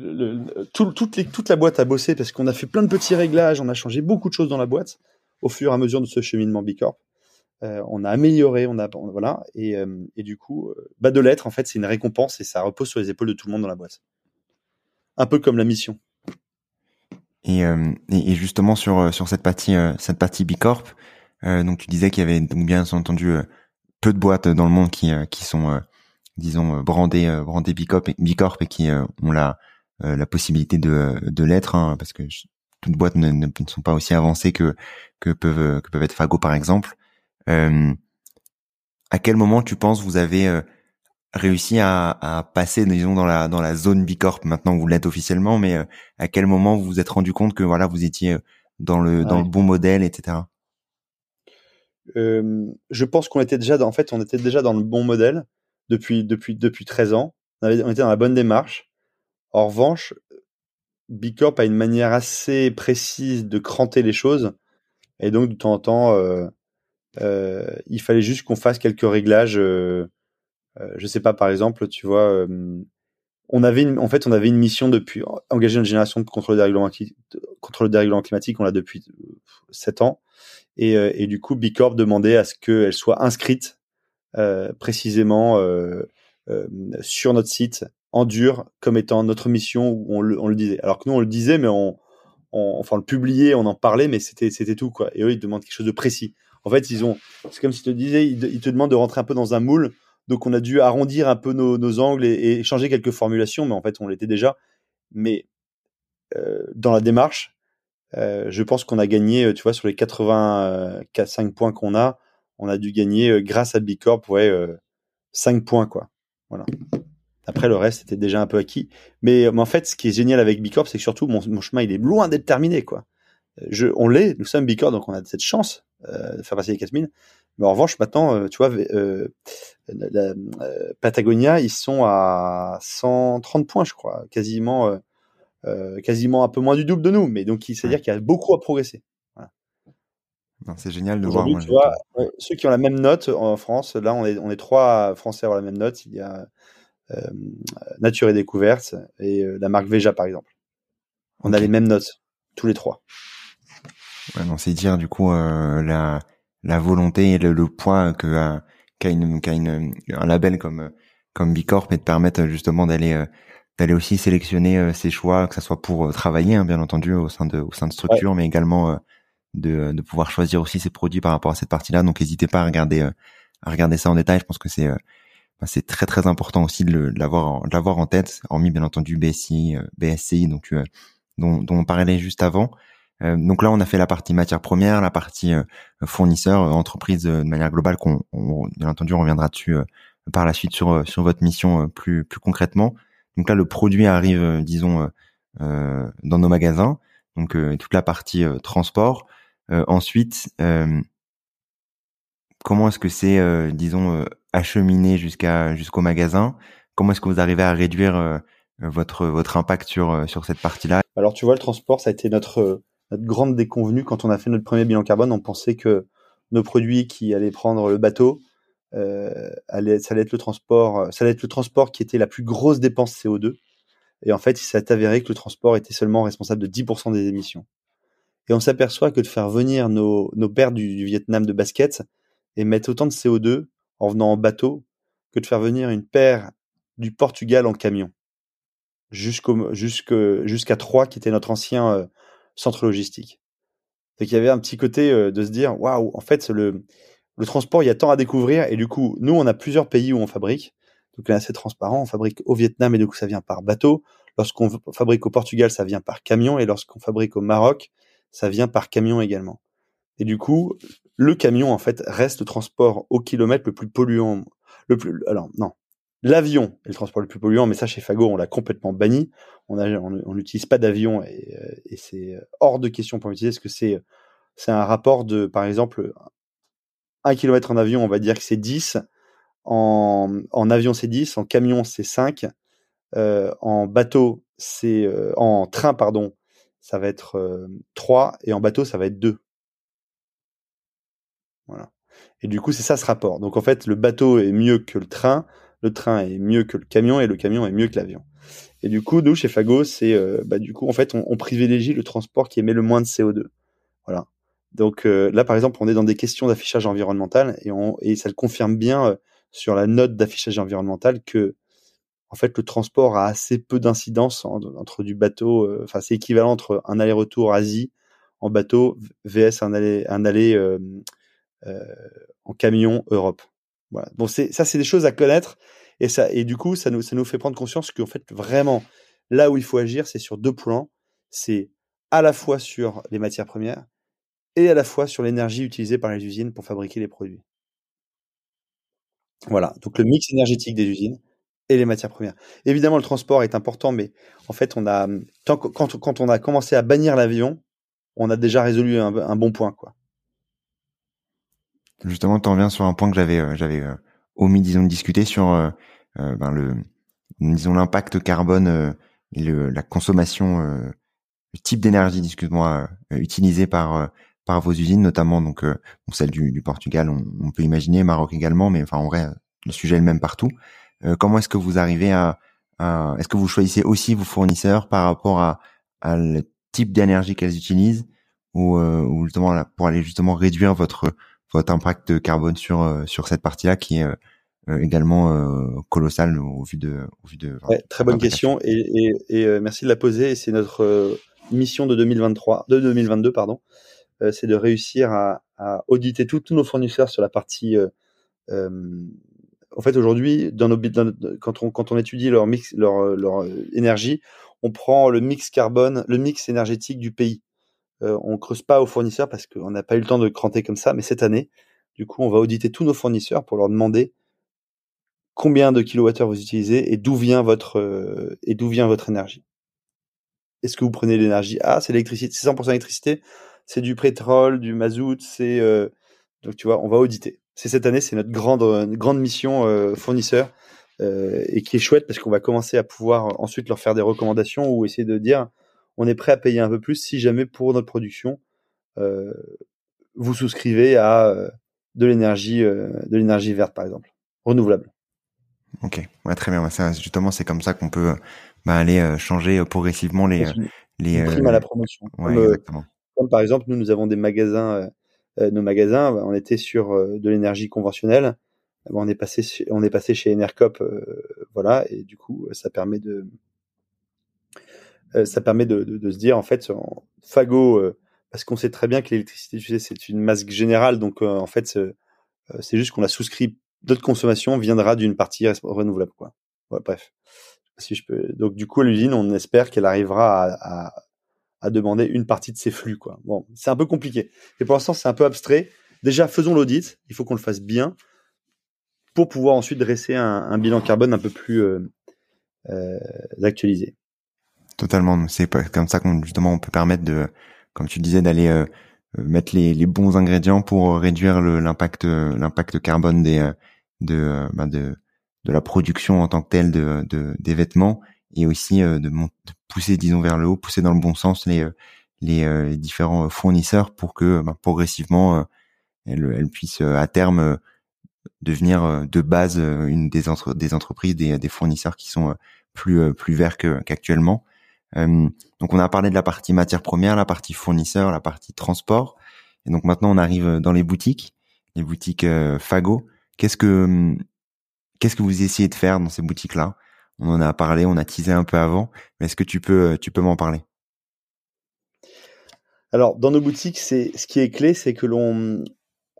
[SPEAKER 2] toute la boîte a bossé parce qu'on a fait plein de petits réglages, on a changé beaucoup de choses dans la boîte au fur et à mesure de ce cheminement B Corp. Euh, on a amélioré, on a voilà, et, euh, et du coup, euh, bas de lettres, en fait, c'est une récompense et ça repose sur les épaules de tout le monde dans la boîte. Un peu comme la mission.
[SPEAKER 1] Et, et justement sur sur cette partie cette partie Bicorp, donc tu disais qu'il y avait donc bien entendu peu de boîtes dans le monde qui qui sont disons brandées brandées Bicorp et Bicorp et qui ont la la possibilité de de l'être hein, parce que toutes boîtes ne, ne, sont pas aussi avancées que que peuvent que peuvent être Fago par exemple. Euh, à quel moment tu penses vous avez euh, réussi à, à, passer, disons, dans la dans la zone Bicorp Maintenant, vous l'êtes officiellement, mais euh, à quel moment vous vous êtes rendu compte que voilà, vous étiez dans le dans le bon modèle, etc.
[SPEAKER 2] Euh, je pense qu'on était déjà, dans, en fait, on était déjà dans le bon modèle depuis depuis depuis 13 ans. On, avait, on était dans la bonne démarche. En revanche, Bicorp a une manière assez précise de cranter les choses, et donc de temps en temps. Euh, euh, il fallait juste qu'on fasse quelques réglages. Euh, euh, je sais pas, par exemple, tu vois, on avait une, en fait, on avait une mission depuis engager une génération de contrôle dérèglement, contre le dérèglement climatique. On l'a depuis sept ans. Et, et, du coup, Bicorp demandait à ce qu'elle soit inscrite euh, précisément euh, euh, sur notre site en dur comme étant notre mission où on le, le, disait. Alors que nous on le disait, mais on, enfin on le publiait, on en parlait, mais c'était c'était tout quoi. Et eux ils demandent quelque chose de précis. En fait, ils ont, c'est comme si te disais, ils, te demandent de rentrer un peu dans un moule. Donc, on a dû arrondir un peu nos, angles et, changer quelques formulations, mais en fait, on l'était déjà. Mais euh, dans la démarche, euh, je pense qu'on a gagné, tu vois, sur les 85 points qu'on a, on a dû gagner euh, grâce à Bicorp, ouais, 5 points, quoi. Voilà. Après, le reste était déjà un peu acquis. Mais, en fait, ce qui est génial avec Bicorp, c'est que surtout, mon, chemin, il est loin d'être terminé, quoi. On l'est, nous sommes Bicorp, donc on a cette chance euh, faire passer les 4000. Mais en revanche, maintenant, euh, tu vois, euh, la, Patagonia, ils sont à 130 points, je crois, quasiment, quasiment un peu moins du double de nous. Mais donc, c'est-à-dire qu'il y a beaucoup à progresser.
[SPEAKER 1] C'est génial de voir.
[SPEAKER 2] Tu vois, ceux qui ont la même note en France, là, on est, on est trois Français à avoir la même note. Il y a Nature et Découverte et la marque Veja, par exemple. On a les mêmes notes, tous les trois.
[SPEAKER 1] Ouais, non, c'est dire du coup euh, la la volonté et le, le poids que qu'a une, une, un label comme comme Bicorp et de permettre justement d'aller d'aller aussi sélectionner ses choix, que ça soit pour travailler, hein, bien entendu, au sein de au sein de structures, mais également de, de pouvoir choisir aussi ses produits par rapport à cette partie-là. Donc, n'hésitez pas à regarder à regarder ça en détail. Je pense que c'est bah, c'est très très important aussi de l'avoir l'avoir en tête, hormis bien entendu BSI, BSCI, donc dont, dont on parlait juste avant. Euh, donc là, on a fait la partie matière première, la partie euh, fournisseur, euh, entreprise de manière globale. Qu'on, bien entendu, on reviendra dessus par la suite sur sur votre mission plus plus concrètement. Donc là, le produit arrive, disons, dans nos magasins. Donc toute la partie transport. ensuite, comment est-ce que c'est, disons, acheminé jusqu'à jusqu'au magasin? Comment est-ce que vous arrivez à réduire votre votre impact sur sur cette partie-là?
[SPEAKER 2] Alors tu vois, le transport, ça a été notre notre grande déconvenue quand on a fait notre premier bilan carbone. On pensait que nos produits qui allaient prendre le bateau, euh, ça allait être le transport, ça allait être le transport qui était la plus grosse dépense CO2. Et en fait, il s'est avéré que le transport était seulement responsable de 10% des émissions. Et on s'aperçoit que de faire venir nos, nos pères du, Vietnam de basket et mettre autant de CO2 en venant en bateau que de faire venir une paire du Portugal en camion jusqu'à Troyes qui était notre ancien euh, centre logistique. C'est qu'il y avait un petit côté de se dire waouh, en fait, le, le transport, il y a tant à découvrir. Et du coup, nous, on a plusieurs pays où on fabrique. Donc là, c'est transparent. On fabrique au Vietnam et du coup, ça vient par bateau. Lorsqu'on fabrique au Portugal, ça vient par camion. Et lorsqu'on fabrique au Maroc, ça vient par camion également. Et du coup, le camion, en fait, reste le transport au kilomètre le plus polluant. Le plus, alors, non, L'avion est le transport le plus polluant, mais ça chez Fago on l'a complètement banni. On n'utilise pas d'avion et, euh, c'est hors de question pour l'utiliser parce que c'est c'est un rapport de par exemple un kilomètre en avion, on va dire que c'est 10, en, en avion c'est 10, en camion c'est 5, euh, en bateau c'est euh, en train pardon, ça va être euh, 3 et en bateau ça va être 2. Voilà. Et du coup, c'est ça ce rapport. Donc en fait, le bateau est mieux que le train, le train est mieux que le camion et le camion est mieux que l'avion. Et du coup, nous, chez Fago, c'est, euh, bah, du coup, en fait, on, privilégie le transport qui émet le moins de CO2. Voilà. Donc euh, là, par exemple, on est dans des questions d'affichage environnemental et, ça le confirme bien euh, sur la note d'affichage environnemental que, en fait, le transport a assez peu d'incidence entre du bateau. Enfin, c'est équivalent entre un aller-retour Asie en bateau vs un aller, un aller en camion Europe. Voilà. Bon, ça, c'est des choses à connaître et ça et du coup, ça nous ça nous fait prendre conscience qu'en fait vraiment là où il faut agir, c'est sur deux plans. C'est à la fois sur les matières premières et à la fois sur l'énergie utilisée par les usines pour fabriquer les produits. Voilà, donc le mix énergétique des usines et les matières premières. Évidemment, le transport est important, mais en fait, on a quand on a commencé à bannir l'avion, on a déjà résolu un, un bon point, quoi
[SPEAKER 1] justement, tu en viens sur un point que j'avais euh, j'avais euh, omis, disons, de discuter sur euh, ben le disons l'impact carbone le, la consommation, le type d'énergie, excuse-moi, utilisé par par vos usines, notamment donc celle du, du Portugal, on, on, peut imaginer Maroc également, mais enfin en vrai le sujet est le même partout. comment est-ce que vous arrivez à, à est-ce que vous choisissez aussi vos fournisseurs par rapport à, à le type d'énergie qu'elles utilisent ou, ou justement pour aller justement réduire votre votre impact carbone sur euh, sur cette partie-là qui est euh, également euh, colossal au vu de au vu de
[SPEAKER 2] ouais, très bonne question et, et, et merci de la poser et c'est notre mission de 2023 de 2022 pardon c'est de réussir à, à auditer tous nos fournisseurs sur la partie en fait aujourd'hui dans nos dans, quand on quand on étudie leur mix leur leur énergie on prend le mix carbone le mix énergétique du pays euh, on creuse pas aux fournisseurs parce qu'on n'a pas eu le temps de cranter comme ça. Mais cette année, du coup, on va auditer tous nos fournisseurs pour leur demander combien de kilowattheures vous utilisez et d'où vient votre euh, et d'où vient votre énergie. Est-ce que vous prenez l'énergie Ah, c'est l'électricité, c'est 100% électricité, c'est du pétrole, du mazout, c'est euh, donc tu vois, on va auditer. C'est cette année, c'est notre grande grande mission fournisseur et qui est chouette parce qu'on va commencer à pouvoir ensuite leur faire des recommandations ou essayer de dire on est prêt à payer un peu plus si jamais pour notre production euh, vous souscrivez à euh, de l'énergie euh, de l'énergie verte par exemple renouvelable.
[SPEAKER 1] Ok, ouais, très bien. Ça, justement, c'est comme ça qu'on peut bah, aller changer progressivement les les
[SPEAKER 2] prime à la promotion.
[SPEAKER 1] Ouais, comme, exactement.
[SPEAKER 2] comme, par exemple, nous nous avons des magasins, nos magasins, on était sur de l'énergie conventionnelle. on est passé chez, on est passé chez Enercop, voilà, et du coup, ça permet de ça permet de, se dire en fait, Fago, parce qu'on sait très bien que l'électricité, c'est une masse générale, donc en fait, c'est juste qu'on a souscrit d'autres consommations viendra d'une partie renouvelable, quoi. bref. Si je peux. Donc du coup, l'usine, on espère qu'elle arrivera à, demander une partie de ses flux, quoi. Bon, c'est un peu compliqué. Et pour l'instant, c'est un peu abstrait. Déjà, faisons l'audit. Il faut qu'on le fasse bien pour pouvoir ensuite dresser un, bilan carbone un peu plus euh, euh, actualisé.
[SPEAKER 1] Totalement. C'est comme ça qu'on justement on peut permettre de, comme tu disais, d'aller euh, mettre les, les, bons ingrédients pour réduire l'impact l'impact carbone des de, bah de de la production en tant que telle de, de des vêtements et aussi de, de, pousser disons vers le haut, pousser dans le bon sens les les, différents fournisseurs pour que bah, progressivement elles, elles puissent à terme devenir euh, de base euh, une des, des entreprises, des, des, fournisseurs qui sont euh, plus plus verts qu'actuellement. Donc on a parlé de la partie matière première, la partie fournisseur, la partie transport. Et donc maintenant on arrive dans les boutiques, les boutiques Fago. Qu'est-ce que qu'est-ce que vous essayez de faire dans ces boutiques-là? On en a parlé, on a teasé un peu avant, mais est-ce que tu peux tu peux m'en parler?
[SPEAKER 2] Alors, dans nos boutiques, c'est ce qui est clé, c'est que l'on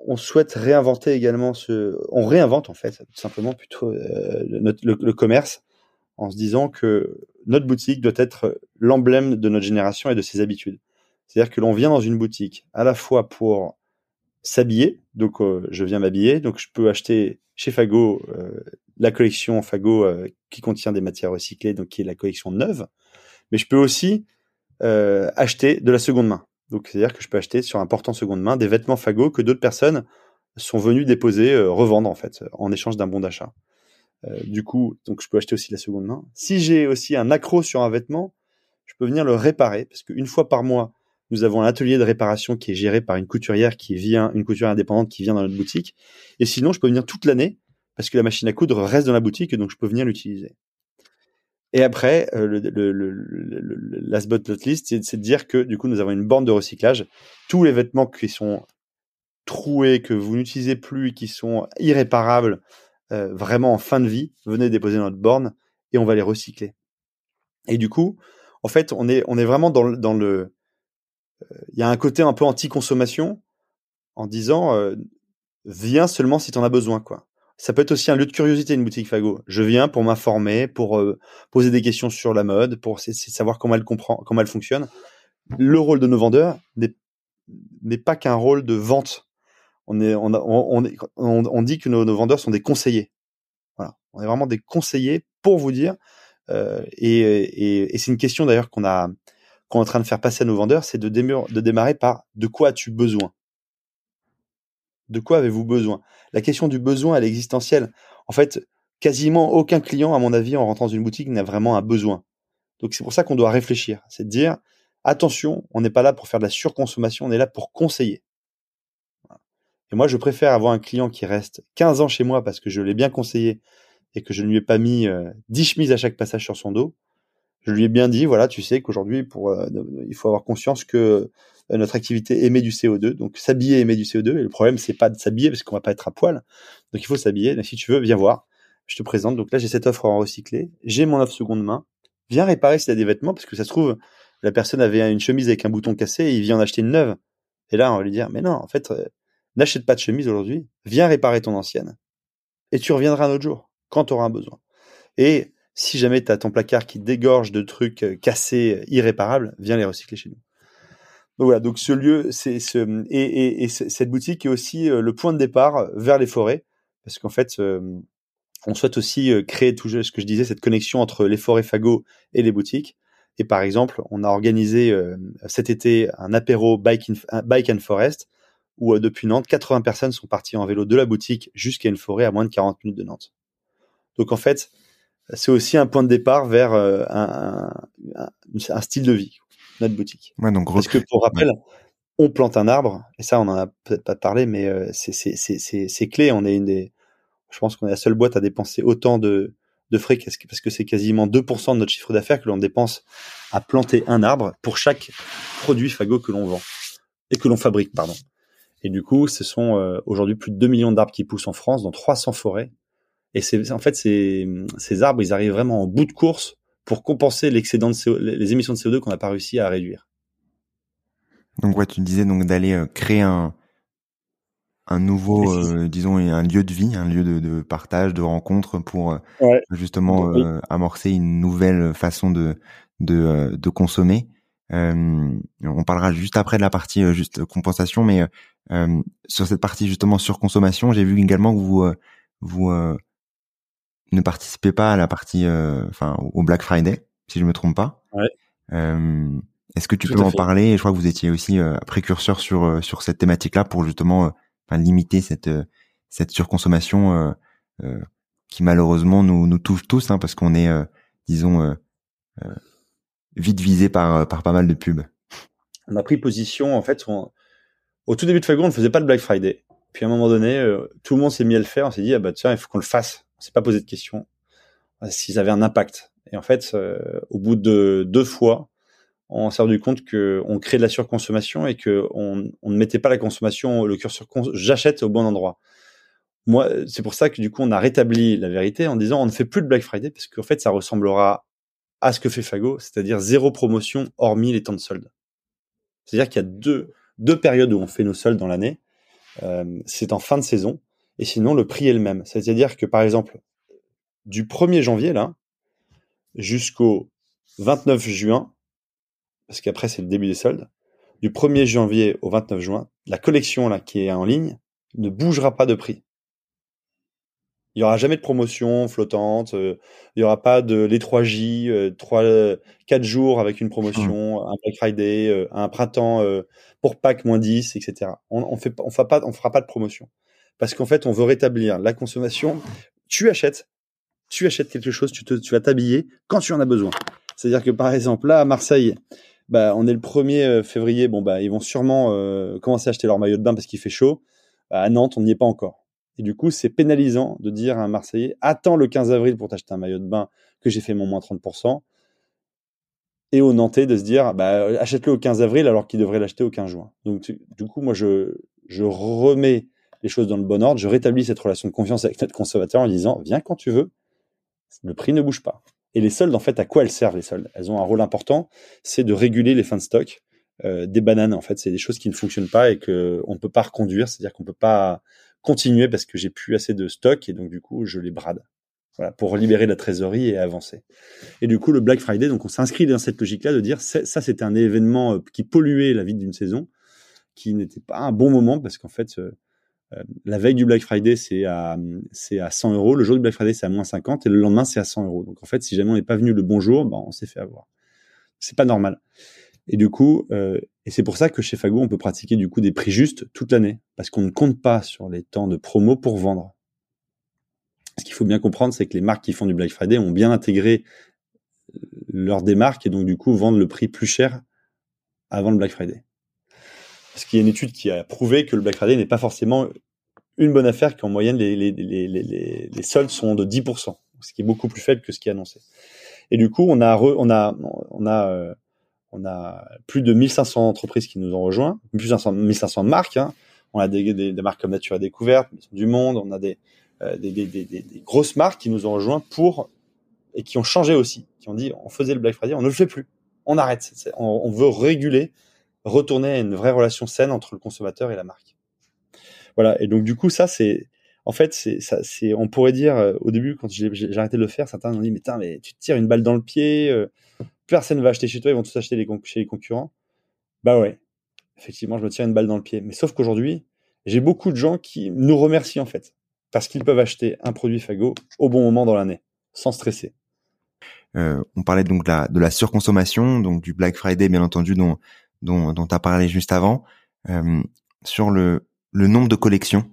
[SPEAKER 2] on souhaite réinventer également ce, on réinvente en fait tout simplement plutôt euh, le, commerce en se disant que notre boutique doit être l'emblème de notre génération et de ses habitudes. C'est-à-dire que l'on vient dans une boutique à la fois pour s'habiller, donc euh, je viens m'habiller, donc je peux acheter chez Fago euh, la collection Fago qui contient des matières recyclées, donc qui est la collection neuve, mais je peux aussi acheter de la seconde main. Donc, c'est-à-dire que je peux acheter sur un portant seconde main des vêtements Fago que d'autres personnes sont venues déposer, euh, revendre en fait, en échange d'un bon d'achat. Euh, du coup, donc je peux acheter aussi la seconde main. Si j'ai aussi un accro sur un vêtement, je peux venir le réparer parce qu'une fois par mois, nous avons un atelier de réparation qui est géré par une couturière qui vient, une couturière indépendante qui vient dans notre boutique. Et sinon, je peux venir toute l'année parce que la machine à coudre reste dans la boutique et donc je peux venir l'utiliser. Et après, euh, le, le, last but not c'est de dire que du coup, nous avons une borne de recyclage. Tous les vêtements qui sont troués, que vous n'utilisez plus, qui sont irréparables, euh, vraiment en fin de vie, venez déposer notre borne et on va les recycler. Et du coup, en fait, on est, on est vraiment dans, dans le. Euh, il y a un côté un peu anti-consommation en disant viens seulement si tu en as besoin, quoi ça peut être aussi un lieu de curiosité, une boutique Fago. Je viens pour m'informer, pour euh, poser des questions sur la mode, pour savoir comment elle comprend, comment elle fonctionne. Le rôle de nos vendeurs n'est pas qu'un rôle de vente. On, est, on, on, on, dit que nos, vendeurs sont des conseillers. Voilà. On est vraiment des conseillers pour vous dire. Euh, et, et, et c'est une question d'ailleurs qu'on a qu'on est en train de faire passer à nos vendeurs, c'est de, de démarrer par de quoi as-tu besoin? De quoi avez-vous besoin? La question du besoin, elle est existentielle. En fait, quasiment aucun client, à mon avis, en rentrant dans une boutique, n'a vraiment un besoin. Donc c'est pour ça qu'on doit réfléchir. C'est de dire, attention, on n'est pas là pour faire de la surconsommation, on est là pour conseiller. Moi, je préfère avoir un client qui reste 15 ans chez moi parce que je l'ai bien conseillé et que je ne lui ai pas mis 10 euh, chemises à chaque passage sur son dos. Je lui ai bien dit, voilà, tu sais qu'aujourd'hui, pour, euh, il faut avoir conscience que euh, notre activité émet du CO2. Donc s'habiller émet du CO2. Et le problème, c'est pas de s'habiller parce qu'on va pas être à poil. Donc il faut s'habiller. Si tu veux, viens voir. Je te présente. Donc là, j'ai cette offre en recyclé. J'ai mon offre seconde main. Viens réparer si tu as des vêtements parce que ça se trouve, la personne avait une chemise avec un bouton cassé et il vient en acheter une neuve. Et là, on va lui dire, mais non, en fait, euh, n'achète pas de chemise aujourd'hui. Viens réparer ton ancienne. Et tu reviendras un autre jour quand tu auras un besoin. Et si jamais tu as ton placard qui dégorge de trucs euh, cassés, irréparables, viens les recycler chez nous. Donc voilà, donc ce lieu, et, et, cette boutique est aussi euh, le point de départ vers les forêts, parce qu'en fait, euh, on souhaite aussi euh, créer tout ce que je disais, cette connexion entre les forêts Fago et les boutiques. Et par exemple, on a organisé cet été un apéro bike and forest, où depuis Nantes, 80 personnes sont parties en vélo de la boutique jusqu'à une forêt à moins de 40 minutes de Nantes. Donc en fait, c'est aussi un point de départ vers un, un, un style de vie notre boutique. Parce que pour rappel, on plante un arbre, et ça on en a peut-être pas parlé, mais euh, c'est clé. On est une des, je pense qu'on est la seule boîte à dépenser autant de, de frais parce que c'est quasiment 2% de notre chiffre d'affaires que l'on dépense à planter un arbre pour chaque produit Fago que l'on vend et que l'on fabrique, pardon. Et du coup, ce sont euh, aujourd'hui plus de 2 millions d'arbres qui poussent en France, dans 300 forêts. Et c'est en fait ces, ces arbres, ils arrivent vraiment en bout de course pour compenser l'excédent de CO, les émissions de CO2 qu'on n'a pas réussi à réduire.
[SPEAKER 1] Donc ouais, tu disais donc d'aller euh, créer un un nouveau, euh, disons, un lieu de vie, un lieu de, de partage, de rencontre pour justement amorcer une nouvelle façon de de, de consommer. On parlera juste après de la partie juste compensation, mais euh, sur cette partie justement surconsommation, j'ai vu également que vous euh, vous euh, ne participez pas à la partie, enfin au Black Friday, si je me trompe pas.
[SPEAKER 2] Ouais.
[SPEAKER 1] Est-ce que tu peux en parler? Je crois que vous étiez aussi précurseur sur sur cette thématique-là pour justement limiter cette cette surconsommation qui malheureusement nous nous touche tous, hein, parce qu'on est, disons, vite visé par par pas mal de pubs.
[SPEAKER 2] On a pris position en fait. Au tout début de Fago, on ne faisait pas de Black Friday. Puis à un moment donné, euh, tout le monde s'est mis à le faire. On s'est dit, ah bah tiens, il faut qu'on le fasse. On s'est pas posé de questions euh, s'ils avaient un impact. Et en fait, euh, au bout de deux fois, on s'est rendu compte qu'on crée de la surconsommation et qu'on on ne mettait pas la consommation, le curseur j'achète au bon endroit. Moi, c'est pour ça que du coup, on a rétabli la vérité en disant on ne fait plus de Black Friday parce qu'en fait, ça ressemblera à ce que fait Fago, c'est-à-dire zéro promotion hormis les temps de solde. C'est-à-dire qu'il y a deux, périodes où on fait nos soldes dans l'année. Euh, c'est en fin de saison. Et sinon, le prix est le même. C'est-à-dire que, par exemple, du 1er janvier, là, jusqu'au 29 juin, parce qu'après, c'est le début des soldes, du 1er janvier au 29 juin, la collection, qui est en ligne, ne bougera pas de prix. Il y aura jamais de promotion flottante. Euh, il y aura pas de les 3J, euh, 3, 4 jours avec une promotion, mmh. un Black Friday, euh, un printemps euh, pour Pâques moins 10, etc. On, on fait, on fera pas, on fera pas de promotion parce qu'en fait, on veut rétablir la consommation. Tu achètes, tu achètes quelque chose, tu, te, tu vas t'habiller quand tu en as besoin. C'est-à-dire que par exemple là à Marseille, bah, on est le 1er février, bon bah ils vont sûrement commencer à acheter leur maillot de bain parce qu'il fait chaud. À Nantes, on n'y est pas encore. Et du coup, c'est pénalisant de dire à un Marseillais, attends le 15 avril pour t'acheter un maillot de bain que j'ai fait mon moins 30%. Et au Nantais de se dire, bah, achète-le au 15 avril alors qu'il devrait l'acheter au 15 juin. Donc, du coup, moi, je, remets les choses dans le bon ordre. Je rétablis cette relation de confiance avec notre consommateur en disant, viens quand tu veux. Le prix ne bouge pas. Et les soldes, en fait, à quoi elles servent, les soldes? Elles ont un rôle important. C'est de réguler les fins de stock. Euh, des bananes, en fait, c'est des choses qui ne fonctionnent pas et que on peut pas reconduire. C'est-à-dire qu'on peut pas continuer parce que j'ai plus assez de stock et donc du coup je les brade. Voilà, pour libérer la trésorerie et avancer. Et du coup, le Black Friday, donc on s'inscrit dans cette logique-là de dire ça, c'était un événement euh, qui polluait la vie d'une saison, qui n'était pas un bon moment parce qu'en fait, euh, euh, la veille du Black Friday, c'est à, c'est à 100 euros. Le jour du Black Friday, c'est à moins 50 et le lendemain, c'est à 100 euros. Donc en fait, si jamais on n'est pas venu le bon jour, ben, on s'est fait avoir. C'est pas normal. Et du coup, euh, et c'est pour ça que chez Fago, on peut pratiquer du coup des prix justes toute l'année, parce qu'on ne compte pas sur les temps de promo pour vendre. Ce qu'il faut bien comprendre, c'est que les marques qui font du Black Friday ont bien intégré euh, leur démarque et donc du coup vendent le prix plus cher avant le Black Friday. Parce qu'il y a une étude qui a prouvé que le Black Friday n'est pas forcément une bonne affaire, qu'en moyenne les, les, les, les, soldes sont de 10%, ce qui est beaucoup plus faible que ce qui est annoncé. Et du coup, on a, on a, on a euh, on a plus de 1500 entreprises qui nous ont rejoints, plus de 1500 marques. Hein. On a des, marques comme Nature à Découverte, du Monde, on a euh, des, grosses marques qui nous ont rejoints pour et qui ont changé aussi, qui ont dit on faisait le Black Friday, on ne le fait plus, on arrête. On, veut réguler, retourner à une vraie relation saine entre le consommateur et la marque. Voilà. Et donc du coup ça c'est en fait, on pourrait dire euh, au début quand j'ai, arrêté de le faire, certains ont dit mais, mais tu te tires une balle dans le pied, euh, personne va acheter chez toi, ils vont tous acheter les chez les concurrents. Bah ouais, effectivement, je me tire une balle dans le pied. Mais sauf qu'aujourd'hui, j'ai beaucoup de gens qui nous remercient en fait, parce qu'ils peuvent acheter un produit Fago au bon moment dans l'année, sans stresser.
[SPEAKER 1] Euh, on parlait donc de la, de la, surconsommation, donc du Black Friday bien entendu dont dont, as parlé juste avant, euh, sur le, le nombre de collections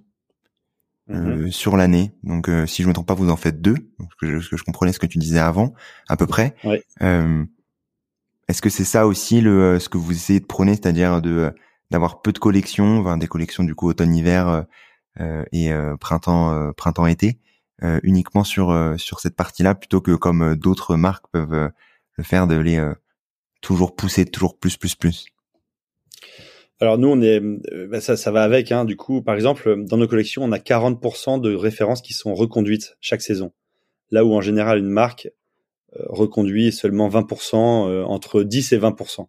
[SPEAKER 1] euh, mm-hmm. sur l'année. Donc si je me trompe pas, vous en faites deux, parce que je, que je comprenais ce que tu disais avant, à peu près.
[SPEAKER 2] Ouais.
[SPEAKER 1] Est-ce que c'est ça aussi le euh, ce que vous essayez de prôner, c'est-à-dire de euh, d'avoir peu de collections, enfin, des collections du coup automne-hiver euh, et printemps printemps-été, uniquement sur sur cette partie-là, plutôt que comme d'autres marques peuvent le faire de les toujours pousser toujours plus plus plus?
[SPEAKER 2] Alors nous, on est, bah, ça, ça va avec. Hein. Du coup, par exemple, dans nos collections, on a 40% de références qui sont reconduites chaque saison. Là où en général une marque reconduit seulement 20%, entre 10 et 20%.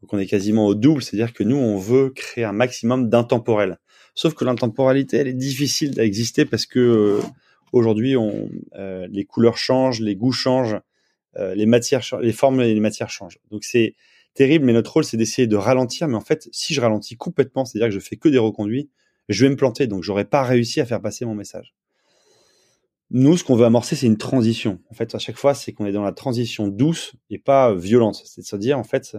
[SPEAKER 2] Donc on est quasiment au double, c'est-à-dire que nous, on veut créer un maximum d'intemporel. Sauf que l'intemporalité, elle est difficile à exister parce que aujourd'hui, on, les couleurs changent, les goûts changent, les matières, les formes et les matières changent. Donc c'est terrible, mais notre rôle, c'est d'essayer de ralentir. Mais en fait, si je ralentis complètement, c'est-à-dire que je fais que des reconduits, je vais me planter, donc j'aurais pas réussi à faire passer mon message. Nous, ce qu'on veut amorcer, c'est une transition. En fait, à chaque fois, c'est qu'on est dans la transition douce et pas violente. C'est-à-dire, en fait,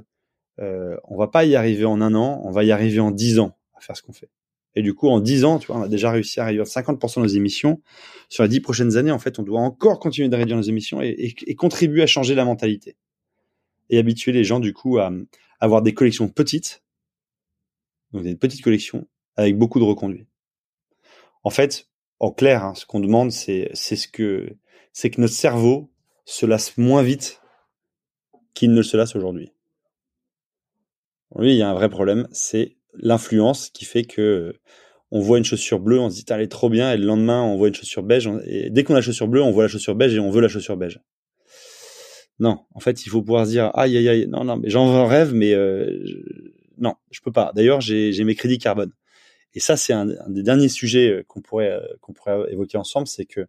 [SPEAKER 2] euh, on va pas y arriver en un an, on va y arriver en dix ans à faire ce qu'on fait. Et du coup, en dix ans, tu vois, on a déjà réussi à réduire 50% de nos émissions. Sur les dix prochaines années, en fait, on doit encore continuer de réduire nos émissions et contribuer à changer la mentalité et habituer les gens du coup à, avoir des collections petites, donc des petites collections avec beaucoup de reconduits. En fait, en clair, hein, ce qu'on demande, c'est ce que c'est que notre cerveau se lasse moins vite qu'il ne se lasse aujourd'hui. Oui, il y a un vrai problème, c'est l'influence qui fait que on voit une chaussure bleue, on se dit elle est trop bien, et le lendemain on voit une chaussure beige, et dès qu'on a la chaussure bleue, on voit la chaussure beige et on veut la chaussure beige. Non, en fait, il faut pouvoir se dire aïe aïe aïe, non non, mais j'en rêve, mais euh, je... non, je peux pas. D'ailleurs, j'ai mes crédits carbone. Et ça, c'est un, des derniers sujets euh, qu'on pourrait euh, qu'on pourrait évoquer ensemble, c'est que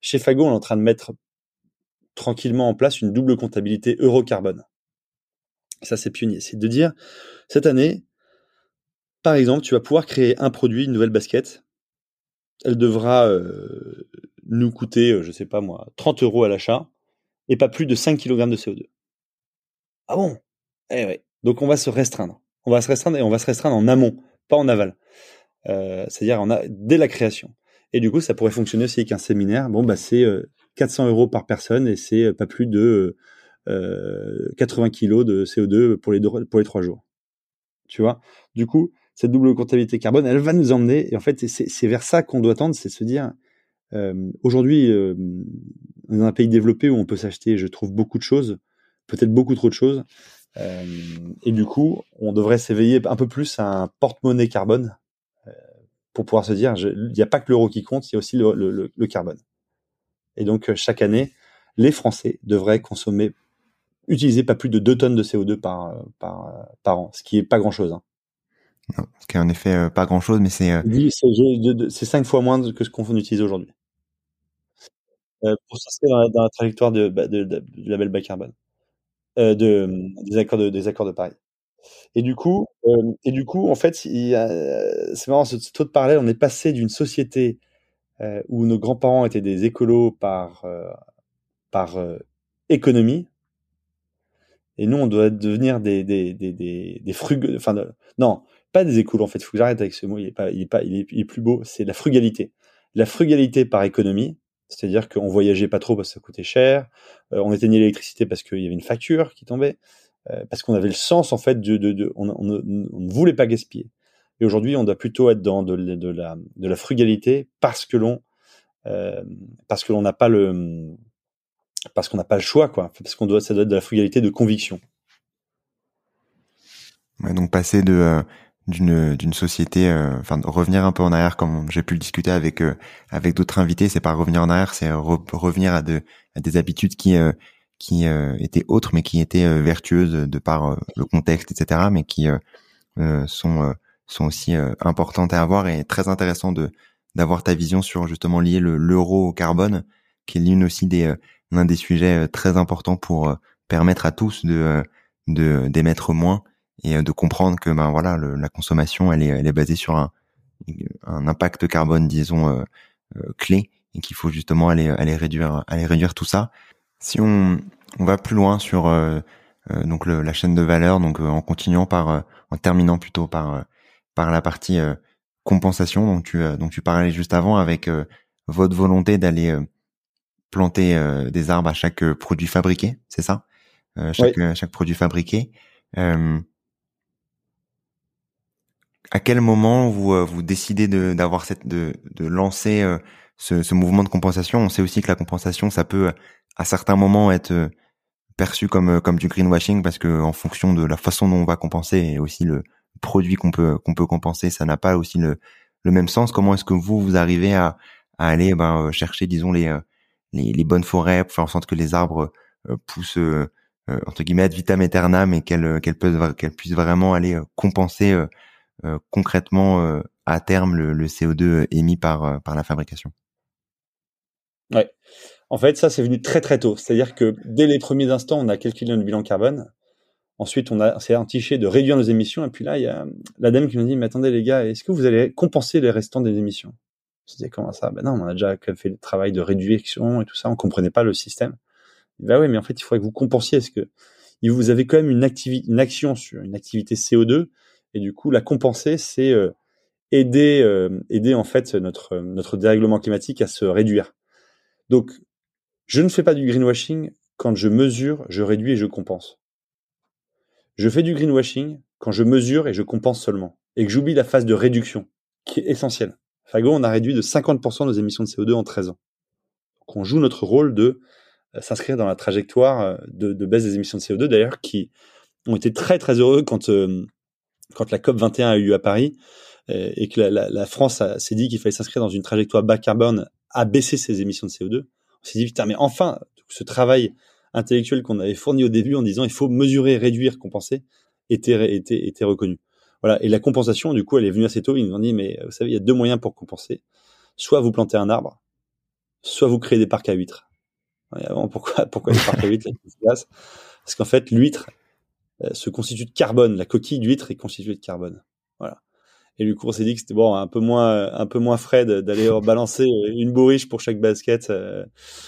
[SPEAKER 2] chez Fago, on est en train de mettre tranquillement en place une double comptabilité euro-carbone. Ça, c'est pionnier. C'est de dire, cette année, par exemple, tu vas pouvoir créer un produit, une nouvelle basket. Elle devra euh, nous coûter, je sais pas moi, 30 euros à l'achat et pas plus de 5 kg de CO2. Ah bon? Eh ouais. Donc on va se restreindre. On va se restreindre et on va se restreindre en amont, pas en aval. Euh, C'est-à-dire on a dès la création. Et du coup, ça pourrait fonctionner aussi avec un séminaire. Bon, bah c'est 400 euh, euros par personne et c'est euh, pas plus de euh, 80 kg de CO2 pour les trois jours. Tu vois? Du coup, cette double comptabilité carbone, elle va nous emmener. Et en fait, c'est vers ça qu'on doit tendre, c'est se dire aujourd'hui, dans un pays développé où on peut s'acheter, je trouve beaucoup de choses, peut-être beaucoup trop de choses. Euh, et du coup, on devrait s'éveiller un peu plus à un porte-monnaie carbone euh, pour pouvoir se dire, il n'y a pas que l'euro qui compte, il y a aussi le, le, le, carbone. Et donc, chaque année, les Français devraient consommer, utiliser pas plus de 2 tonnes de CO2 par, par, par an, ce qui est pas grand-chose. Hein.
[SPEAKER 1] Non, ce qui est en effet pas grand-chose, mais c'est...
[SPEAKER 2] C'est 5 fois moins que ce qu'on utilise aujourd'hui. Euh, pour s'inscrire dans, dans, la trajectoire de, bah, de, de, du label bas carbone, euh, de, des accords de, Paris. Et du coup, euh, et du coup, en fait, c'est marrant, ce, taux de parallèle, on est passé d'une société euh, où nos grands-parents étaient des écolos par euh, par euh, économie, et nous, on doit devenir des des des des, des enfin non, pas des écolos en fait. Il faut que j'arrête avec ce mot. Il est pas, il est pas, il est plus beau. C'est la frugalité. La frugalité par économie, c'est-à-dire qu'on voyageait pas trop parce que ça coûtait cher, euh, on éteignait l'électricité parce qu'il y avait une facture qui tombait, euh, parce qu'on avait le sens en fait de, on, ne voulait pas gaspiller. Et aujourd'hui, on doit plutôt être dans de, la, frugalité parce que l'on euh, parce que l'on n'a pas le parce qu'on n'a pas le choix quoi, parce qu'on doit ça doit être de la frugalité de conviction.
[SPEAKER 1] Donc passer de d'une d'une société euh, enfin revenir un peu en arrière comme j'ai pu le discuter avec euh, avec d'autres invités. C'est pas revenir en arrière c'est revenir à, de, à des habitudes qui euh, qui étaient autres mais qui étaient vertueuses de par le contexte etc mais qui sont sont aussi importantes à avoir et très intéressant de d'avoir ta vision sur justement lier le l'euro au carbone qui est l'une aussi des l'un des sujets très importants pour permettre à tous de de d'émettre moins et euh, de comprendre que ben voilà le, la consommation elle est elle est basée sur un un impact carbone disons euh, euh, clé et qu'il faut justement aller aller réduire aller réduire tout ça. Si on on va plus loin sur donc le, la chaîne de valeur donc en continuant par en terminant plutôt par par la partie compensation dont tu dont tu parlais juste avant avec votre volonté d'aller planter des arbres à chaque produit fabriqué c'est ça? Chaque chaque produit fabriqué. Euh, à quel moment vous euh, vous décidez de d'avoir cette de de lancer euh, ce, ce, mouvement de compensation? On sait aussi que la compensation, ça peut à certains moments être euh, perçu comme comme du greenwashing parce que en fonction de la façon dont on va compenser et aussi le produits qu'on peut qu'on peut compenser, ça n'a pas aussi le, le même sens. Comment est-ce que vous vous arrivez à, à aller ben, chercher, disons les, les, les bonnes forêts, pour faire en sorte que les arbres poussent entre guillemets ad vitam aeternam et qu'elles qu'elles qu'elles puissent vraiment aller compenser concrètement à terme le, le CO2 émis par la fabrication.
[SPEAKER 2] Ouais. En fait, ça, c'est venu très très tôt. C'est-à-dire que dès les premiers instants, on a calculé le bilan carbone. Ensuite, on a s'est entiché de réduire nos émissions. Et puis là, il y a l'ADEME qui nous dit, mais attendez les gars, est-ce que vous allez compenser les restants des émissions? Je disais, comment ça? Ben non, on a déjà fait le travail de réduction et tout ça. On comprenait pas le système. Ben oui, mais en fait, il faudrait que vous compensiez. Est-ce que vous avez quand même une action sur une activité CO2 et du coup, la compenser, c'est euh, aider, euh, aider en fait notre notre dérèglement climatique à se réduire. Donc, je ne fais pas du greenwashing quand je mesure, je réduis et je compense. Je fais du greenwashing quand je mesure et je compense seulement, et que j'oublie la phase de réduction, qui est essentielle. Fago, on a réduit de 50% nos émissions de CO2 en 13 ans. Donc on joue notre rôle de euh, s'inscrire dans la trajectoire de, baisse des émissions de CO2, d'ailleurs, qui ont été très très heureux quand, quand la COP 21 a eu lieu à Paris, et que la, la France s'est dit qu'il fallait s'inscrire dans une trajectoire bas carbone à baisser ses émissions de CO2. On s'est dit, putain, mais enfin, ce travail intellectuel qu'on avait fourni au début en disant il faut mesurer, réduire, compenser, était, était, était reconnu. Voilà. Et la compensation, du coup, elle est venue assez tôt. Ils nous ont dit, mais vous savez, il y a deux moyens pour compenser. Soit vous plantez un arbre, soit vous créez des parcs à huîtres. pourquoi, pourquoi les parcs à huîtres Parce qu'en fait, l'huître euh, se constitue de carbone. La coquille d'huître est constituée de carbone. Voilà. Et du coup, on s'est dit que c'était bon, un peu moins, un peu moins frais d'aller balancer une bourriche pour chaque basket. Euh,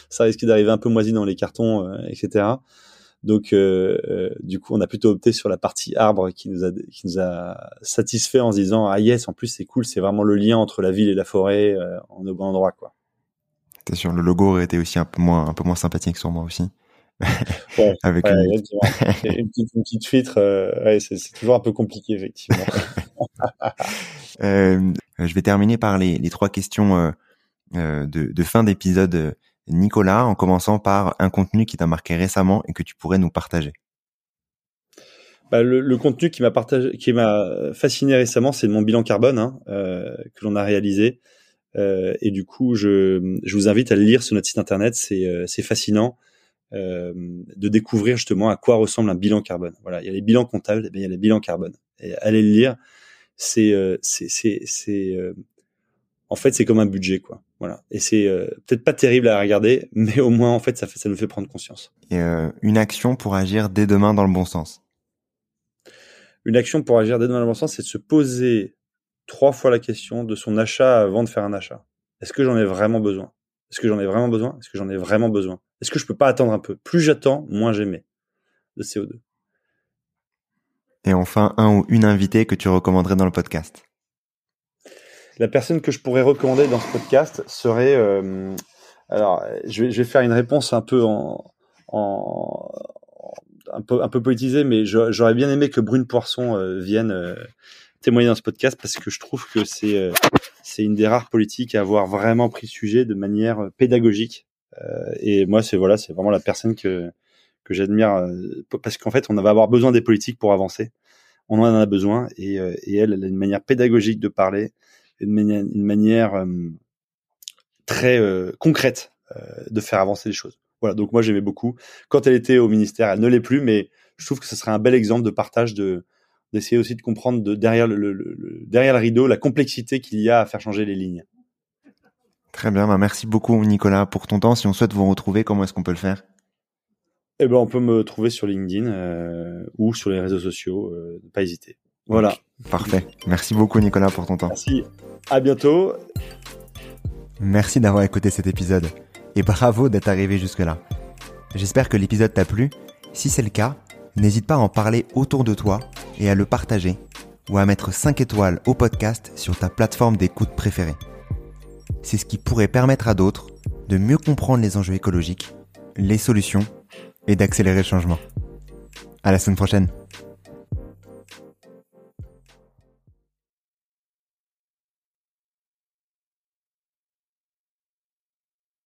[SPEAKER 2] ça risquait d'arriver un peu moisi dans les cartons, euh, etc. Donc, euh, du coup, on a plutôt opté sur la partie arbre qui nous a, qui nous a satisfait en se disant ah yes, en plus c'est cool, c'est vraiment le lien entre la ville et la forêt en au bon endroit, quoi.
[SPEAKER 1] T'es sûr, le logo aurait été aussi un peu moins, un peu moins sympathique sur moi aussi?
[SPEAKER 2] avec une... une... petite, une petite filtre, ouais, c'est toujours un peu compliqué effectivement.
[SPEAKER 1] euh, je vais terminer par les, les trois questions euh, euh de, de, fin d'épisode. Euh, Nicolas, en commençant par un contenu qui t'a marqué récemment et que tu pourrais nous partager.
[SPEAKER 2] Bah, le, le, contenu qui m'a partagé, qui m'a fasciné récemment, c'est mon bilan carbone hein, euh, que l'on a réalisé. Euh, et du coup, je, je, vous invite à le lire sur notre site internet. C'est euh, fascinant euh, de découvrir justement à quoi ressemble un bilan carbone. Voilà, il y a les bilans comptables, mais il y a les bilans carbone. Et allez le lire c'est euh, c'est c'est euh, en fait c'est comme un budget quoi. Voilà. Et c'est peut-être pas terrible à regarder, mais au moins en fait ça fait ça nous fait prendre conscience.
[SPEAKER 1] Et une action pour agir dès demain dans le bon sens.
[SPEAKER 2] Une action pour agir dès demain dans le bon sens, c'est de se poser trois fois la question de son achat avant de faire un achat. Est-ce que j'en ai vraiment besoin? Est-ce que j'en ai vraiment besoin? Est-ce que j'en ai vraiment besoin? Est-ce que je peux pas attendre un peu? Plus j'attends, moins j'émets de CO2.
[SPEAKER 1] Et enfin, un ou une invitée que tu recommanderais dans le podcast.
[SPEAKER 2] La personne que je pourrais recommander dans ce podcast serait... Euh, alors, je vais, je vais, faire une réponse un peu en, en un peu un peu politisée, mais j'aurais bien aimé que Brune Poisson euh, vienne euh, témoigner dans ce podcast parce que je trouve que c'est euh, c'est une des rares politiques à avoir vraiment pris le sujet de manière pédagogique. et moi, c'est voilà, c'est vraiment la personne que que j'admire euh, parce qu'en fait, on va avoir besoin des politiques pour avancer. On en a besoin et, euh, et elle, elle a une manière pédagogique de parler, une manière, une manière euh, très concrète de faire avancer les choses. Voilà, donc moi j'aimais beaucoup. Quand elle était au ministère, elle ne l'est plus, mais je trouve que ce serait un bel exemple de partage de d'essayer aussi de comprendre de derrière le, le, derrière le rideau la complexité qu'il y a à faire changer les lignes.
[SPEAKER 1] Très bien, bah merci beaucoup Nicolas pour ton temps. Si on souhaite vous retrouver, comment est-ce qu'on peut le faire?
[SPEAKER 2] Eh ben, on peut me trouver sur LinkedIn euh, ou sur les réseaux sociaux. Euh, pas hésiter. Voilà.
[SPEAKER 1] parfait. Merci beaucoup, Nicolas, pour ton temps.
[SPEAKER 2] Merci. À bientôt.
[SPEAKER 1] Merci d'avoir écouté cet épisode et bravo d'être arrivé jusque-là. J'espère que l'épisode t'a plu. Si c'est le cas, n'hésite pas à en parler autour de toi et à le partager ou à mettre 5 étoiles au podcast sur ta plateforme d'écoute préférée. C'est ce qui pourrait permettre à d'autres de mieux comprendre les enjeux écologiques, les solutions et d'accélérer le changement. À la semaine prochaine.